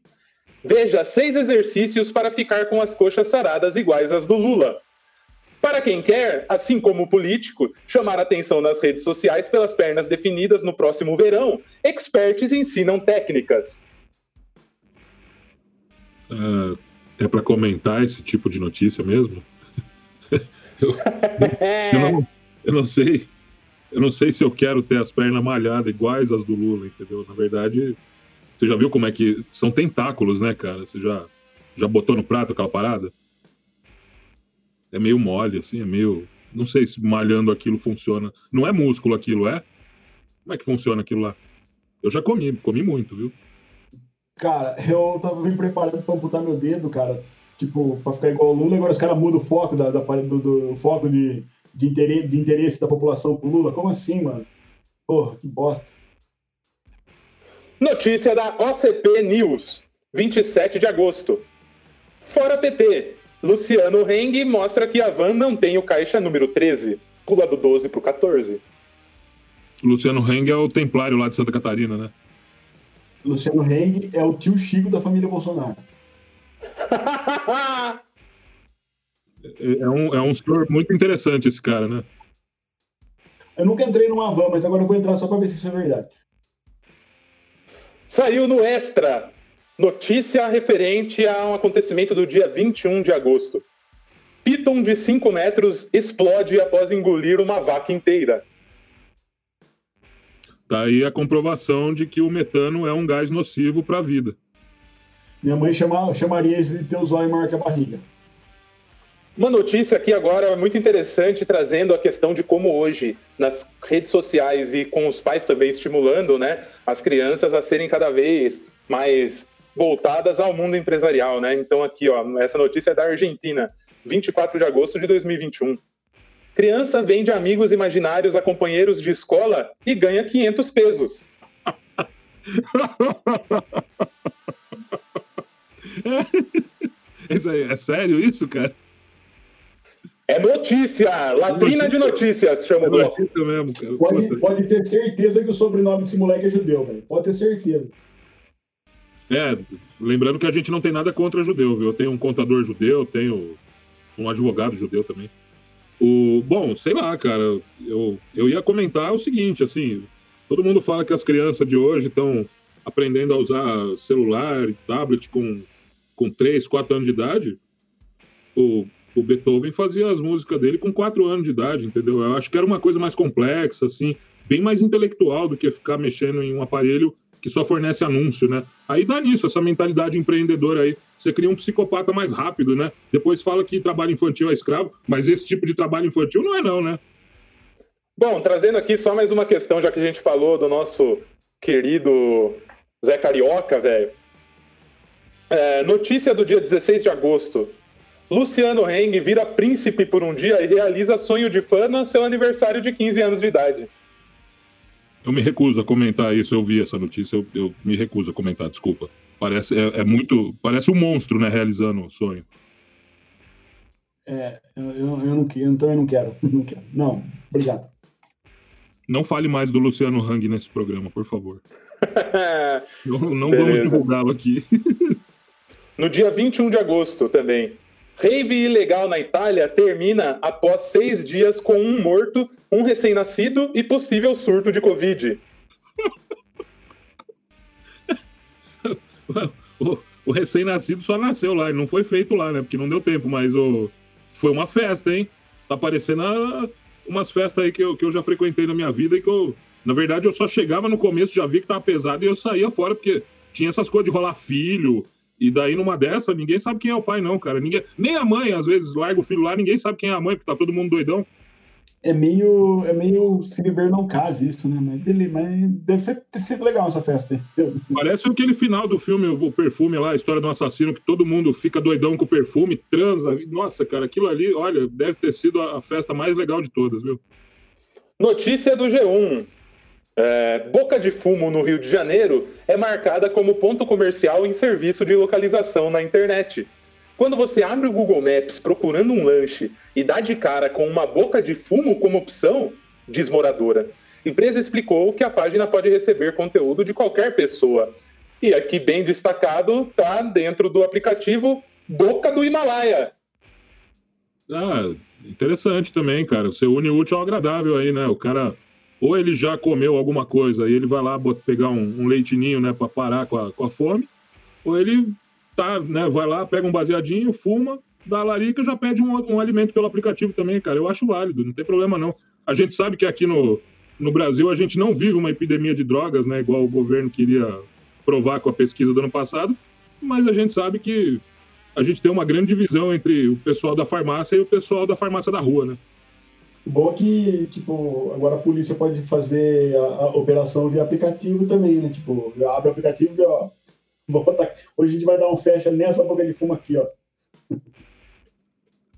Speaker 1: Veja seis exercícios para ficar com as coxas saradas iguais às do Lula. Para quem quer, assim como o político, chamar atenção nas redes sociais pelas pernas definidas no próximo verão, experts ensinam técnicas.
Speaker 3: Uh, é para comentar esse tipo de notícia mesmo? eu, eu, não, eu não sei. Eu não sei se eu quero ter as pernas malhadas iguais às do Lula, entendeu? Na verdade, você já viu como é que são tentáculos, né, cara? Você já, já botou no prato aquela parada? é meio mole, assim, é meio. Não sei se malhando aquilo funciona. Não é músculo aquilo, é? Como é que funciona aquilo lá? Eu já comi, comi muito, viu?
Speaker 2: Cara, eu tava me preparando pra amputar meu dedo, cara. Tipo, pra ficar igual o Lula, agora os caras mudam o foco da, da do, do, foco de, de, interesse, de interesse da população pro Lula. Como assim, mano? Porra, que bosta.
Speaker 1: Notícia da OCP News, 27 de agosto. Fora PT, Luciano Heng mostra que a van não tem o caixa número 13. Pula do 12 pro 14.
Speaker 3: Luciano Heng é o templário lá de Santa Catarina, né?
Speaker 2: Luciano Heng é o tio Chico da família Bolsonaro.
Speaker 3: É, um, é um senhor muito interessante esse cara, né?
Speaker 2: Eu nunca entrei numa van, mas agora eu vou entrar só para ver se isso é verdade.
Speaker 1: Saiu no Extra Notícia referente a um acontecimento do dia 21 de agosto. Piton de 5 metros explode após engolir uma vaca inteira.
Speaker 3: Tá aí a comprovação de que o metano é um gás nocivo para a vida.
Speaker 2: Minha mãe chama, chamaria isso de ter o zóio maior que a barriga.
Speaker 1: Uma notícia aqui agora muito interessante, trazendo a questão de como hoje, nas redes sociais e com os pais também estimulando né, as crianças a serem cada vez mais voltadas ao mundo empresarial, né? Então aqui, ó, essa notícia é da Argentina, 24 de agosto de 2021. Criança vende amigos imaginários a companheiros de escola e ganha 500 pesos.
Speaker 3: Isso aí, é sério isso, cara?
Speaker 1: É notícia! Latrina de notícias, chama é
Speaker 3: notícia mesmo, cara.
Speaker 2: Pode, pode ter certeza que o sobrenome desse moleque é judeu, velho. Pode ter certeza.
Speaker 3: É, lembrando que a gente não tem nada contra judeu, viu? Eu tenho um contador judeu, tenho um advogado judeu também. O, bom, sei lá, cara, eu, eu ia comentar o seguinte, assim, todo mundo fala que as crianças de hoje estão aprendendo a usar celular e tablet com, com 3, 4 anos de idade. O, o Beethoven fazia as músicas dele com quatro anos de idade, entendeu? Eu acho que era uma coisa mais complexa, assim, bem mais intelectual do que ficar mexendo em um aparelho que só fornece anúncio, né? Aí dá nisso, essa mentalidade empreendedora aí. Você cria um psicopata mais rápido, né? Depois fala que trabalho infantil é escravo, mas esse tipo de trabalho infantil não é não, né?
Speaker 1: Bom, trazendo aqui só mais uma questão, já que a gente falou do nosso querido Zé Carioca, velho. É, notícia do dia 16 de agosto. Luciano Heng vira príncipe por um dia e realiza sonho de fã no seu aniversário de 15 anos de idade.
Speaker 3: Eu me recuso a comentar isso, eu vi essa notícia, eu, eu me recuso a comentar, desculpa. Parece, é, é, muito. Parece um monstro, né, realizando o sonho.
Speaker 2: É, eu, eu, eu, não, eu também não quero. Não, quero. não, obrigado.
Speaker 3: Não fale mais do Luciano Hang nesse programa, por favor. não, não vamos divulgá-lo aqui.
Speaker 1: no dia 21 de agosto também, Rave ilegal na Itália termina após seis dias com um morto, um recém-nascido e possível surto de Covid.
Speaker 3: o, o recém-nascido só nasceu lá, ele não foi feito lá, né? Porque não deu tempo, mas o, foi uma festa, hein? Tá parecendo a, umas festas aí que eu, que eu já frequentei na minha vida e que eu, na verdade, eu só chegava no começo, já vi que tava pesado e eu saía fora, porque tinha essas coisas de rolar filho, e daí, numa dessa, ninguém sabe quem é o pai, não, cara. Ninguém, nem a mãe, às vezes, larga o filho lá, ninguém sabe quem é a mãe, porque tá todo mundo doidão.
Speaker 2: É meio, é meio se beber não case isso, né? Mas, beleza, mas deve ser, ter sido legal essa festa.
Speaker 3: Parece aquele final do filme, o perfume lá, a história do assassino, que todo mundo fica doidão com o perfume, transa. Nossa, cara, aquilo ali, olha, deve ter sido a festa mais legal de todas, viu?
Speaker 1: Notícia do G1. É, Boca de Fumo, no Rio de Janeiro, é marcada como ponto comercial em serviço de localização na internet. Quando você abre o Google Maps procurando um lanche e dá de cara com uma boca de fumo como opção, diz moradora. Empresa explicou que a página pode receber conteúdo de qualquer pessoa. E aqui, bem destacado, está dentro do aplicativo Boca do Himalaia.
Speaker 3: Ah, interessante também, cara. Você une o útil ao agradável aí, né? O cara ou ele já comeu alguma coisa e ele vai lá pegar um, um leitinho, né, para parar com a, com a fome, ou ele tá, né, vai lá, pega um baseadinho, fuma, dá a larica já pede um, um alimento pelo aplicativo também, cara. Eu acho válido, não tem problema não. A gente sabe que aqui no, no Brasil a gente não vive uma epidemia de drogas, né, igual o governo queria provar com a pesquisa do ano passado, mas a gente sabe que a gente tem uma grande divisão entre o pessoal da farmácia e o pessoal da farmácia da rua, né?
Speaker 2: Bom que, tipo, agora a polícia pode fazer a, a operação via aplicativo também, né? Tipo, abre o aplicativo e, ó, botar, hoje a gente vai dar um fecha nessa boca de fumo aqui, ó.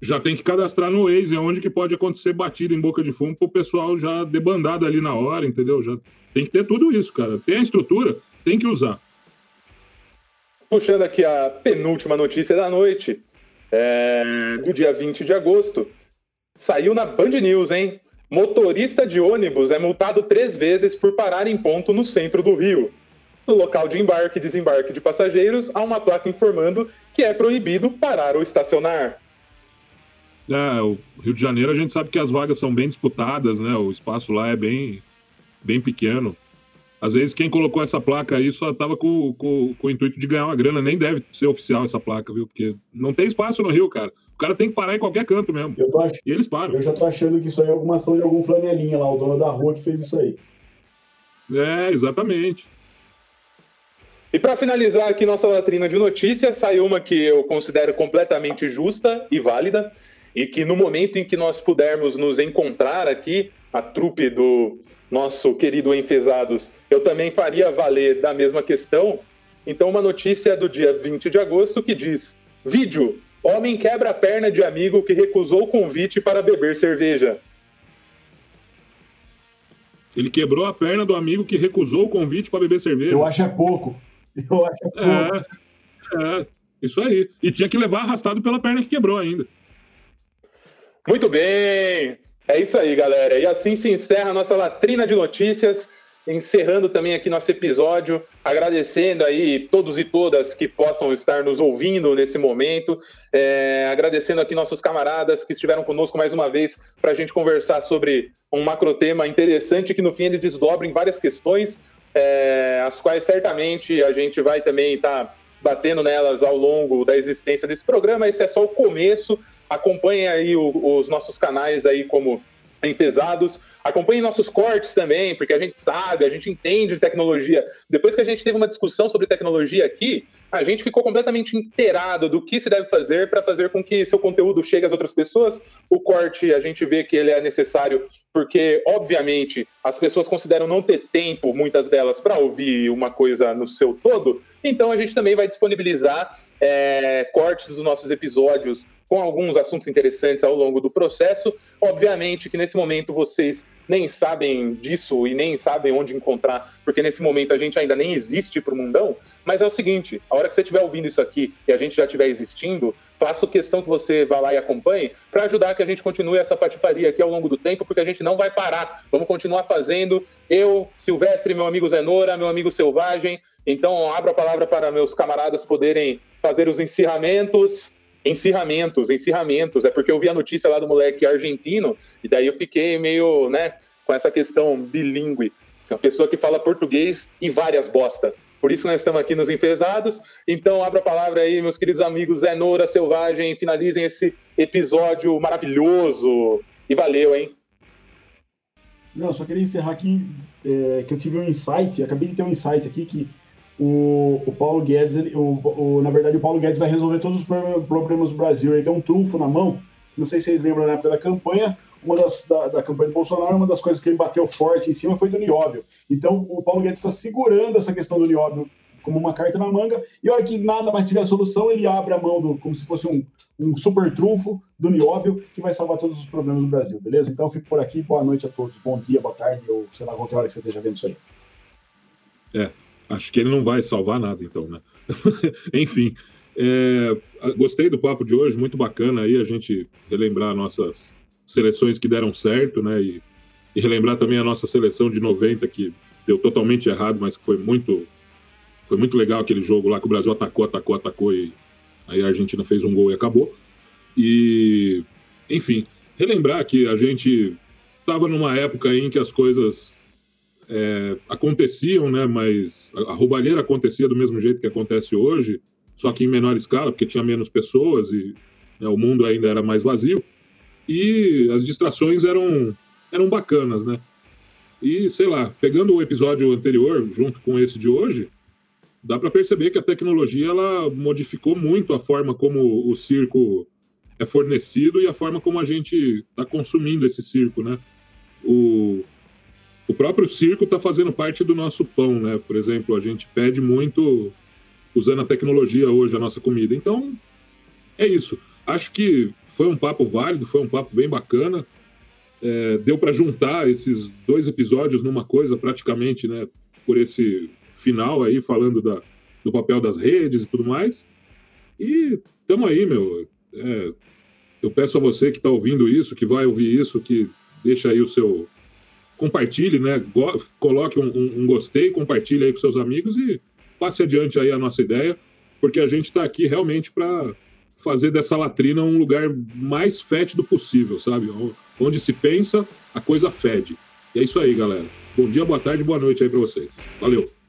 Speaker 3: Já tem que cadastrar no Waze, é onde que pode acontecer batida em boca de fumo para o pessoal já debandado ali na hora, entendeu? Já tem que ter tudo isso, cara. Tem a estrutura, tem que usar.
Speaker 1: Puxando aqui a penúltima notícia da noite, é, do dia 20 de agosto, Saiu na Band News, hein? Motorista de ônibus é multado três vezes por parar em ponto no centro do Rio. No local de embarque e desembarque de passageiros, há uma placa informando que é proibido parar ou estacionar.
Speaker 3: É, o Rio de Janeiro a gente sabe que as vagas são bem disputadas, né? O espaço lá é bem, bem pequeno. Às vezes quem colocou essa placa aí só estava com, com, com, o intuito de ganhar uma grana. Nem deve ser oficial essa placa, viu? Porque não tem espaço no Rio, cara. O cara tem que parar em qualquer canto mesmo.
Speaker 2: Ach...
Speaker 3: E eles param.
Speaker 2: Eu já tô achando que isso aí é alguma ação de algum flanelinha lá, o dono da rua que fez isso aí.
Speaker 3: É, exatamente.
Speaker 1: E para finalizar aqui nossa latrina de notícias, saiu uma que eu considero completamente justa e válida, e que no momento em que nós pudermos nos encontrar aqui, a trupe do nosso querido Enfesados, eu também faria valer da mesma questão. Então, uma notícia do dia 20 de agosto que diz: Vídeo Homem quebra a perna de amigo que recusou o convite para beber cerveja.
Speaker 3: Ele quebrou a perna do amigo que recusou o convite para beber cerveja.
Speaker 2: Eu acho é pouco. Eu acho é pouco.
Speaker 3: É, é, isso aí. E tinha que levar arrastado pela perna que quebrou ainda.
Speaker 1: Muito bem. É isso aí, galera. E assim se encerra a nossa latrina de notícias encerrando também aqui nosso episódio, agradecendo aí todos e todas que possam estar nos ouvindo nesse momento, é, agradecendo aqui nossos camaradas que estiveram conosco mais uma vez para a gente conversar sobre um macro tema interessante que no fim ele desdobra em várias questões, é, as quais certamente a gente vai também estar tá batendo nelas ao longo da existência desse programa. Esse é só o começo acompanhem aí o, os nossos canais aí como enfesados. Acompanhe nossos cortes também, porque a gente sabe, a gente entende de tecnologia. Depois que a gente teve uma discussão sobre tecnologia aqui, a gente ficou completamente inteirado do que se deve fazer para fazer com que seu conteúdo chegue às outras pessoas. O corte, a gente vê que ele é necessário porque, obviamente, as pessoas consideram não ter tempo, muitas delas, para ouvir uma coisa no seu todo. Então, a gente também vai disponibilizar é, cortes dos nossos episódios com alguns assuntos interessantes ao longo do processo. Obviamente que nesse momento vocês nem sabem disso e nem sabem onde encontrar, porque nesse momento a gente ainda nem existe para o mundão. Mas é o seguinte: a hora que você estiver ouvindo isso aqui e a gente já estiver existindo, faço questão que você vá lá e acompanhe para ajudar que a gente continue essa patifaria aqui ao longo do tempo, porque a gente não vai parar. Vamos continuar fazendo. Eu, Silvestre, meu amigo Zenora, meu amigo Selvagem. Então, abro a palavra para meus camaradas poderem fazer os encerramentos Encerramentos, encerramentos. É porque eu vi a notícia lá do moleque argentino, e daí eu fiquei meio, né, com essa questão bilíngue. Uma pessoa que fala português e várias bosta. Por isso nós estamos aqui nos enfesados. Então, abra a palavra aí, meus queridos amigos Zé Noura, Selvagem, finalizem esse episódio maravilhoso. E valeu, hein?
Speaker 2: Não, só queria encerrar aqui é, que eu tive um insight, acabei de ter um insight aqui que o, o Paulo Guedes, ele, o, o, na verdade, o Paulo Guedes vai resolver todos os problemas do Brasil. Ele tem um trunfo na mão. Não sei se vocês lembram na época da campanha, uma das da, da, campanha do Bolsonaro, uma das coisas que ele bateu forte em cima foi do nióbio. Então, o Paulo Guedes está segurando essa questão do nióbio como uma carta na manga, e a hora que nada mais tiver solução, ele abre a mão do, como se fosse um, um super trunfo do nióbio que vai salvar todos os problemas do Brasil, beleza? Então, fico por aqui. Boa noite a todos. Bom dia, boa tarde, ou sei lá, qualquer hora que você esteja vendo isso aí.
Speaker 3: É, Acho que ele não vai salvar nada, então, né? Enfim, é, gostei do papo de hoje, muito bacana aí a gente relembrar nossas seleções que deram certo, né? E, e, relembrar também a nossa seleção de 90, que deu totalmente errado, mas foi muito, foi muito legal aquele jogo lá que o Brasil atacou, atacou, atacou e aí a Argentina fez um gol e acabou. E, enfim, relembrar que a gente estava numa época em que as coisas é, aconteciam, né? Mas a, roubalheira acontecia do mesmo jeito que acontece hoje, só que em menor escala, porque tinha menos pessoas e né, o mundo ainda era mais vazio. E as distrações eram, eram bacanas, né? E, sei lá, pegando o episódio anterior, junto com esse de hoje, dá para perceber que a tecnologia ela modificou muito a forma como o circo é fornecido e a forma como a gente está consumindo esse circo, né? O, o próprio circo está fazendo parte do nosso pão, né? Por exemplo, a gente pede muito usando a tecnologia hoje a nossa comida. Então, é isso. Acho que foi um papo válido, foi um papo bem bacana. É, deu para juntar esses dois episódios numa coisa praticamente, né? Por esse final aí, falando da, do papel das redes e tudo mais. E tamo aí, meu. É, eu peço a você que está ouvindo isso, que vai ouvir isso, que deixa aí o seu compartilhe, né? Go coloque um, um, um, gostei, compartilhe aí com seus amigos e passe adiante aí a nossa ideia, porque a gente está aqui realmente para fazer dessa latrina um lugar mais fétido possível, sabe? Onde se pensa, a coisa fede. E é isso aí, galera. Bom dia, boa tarde, boa noite aí para vocês. Valeu!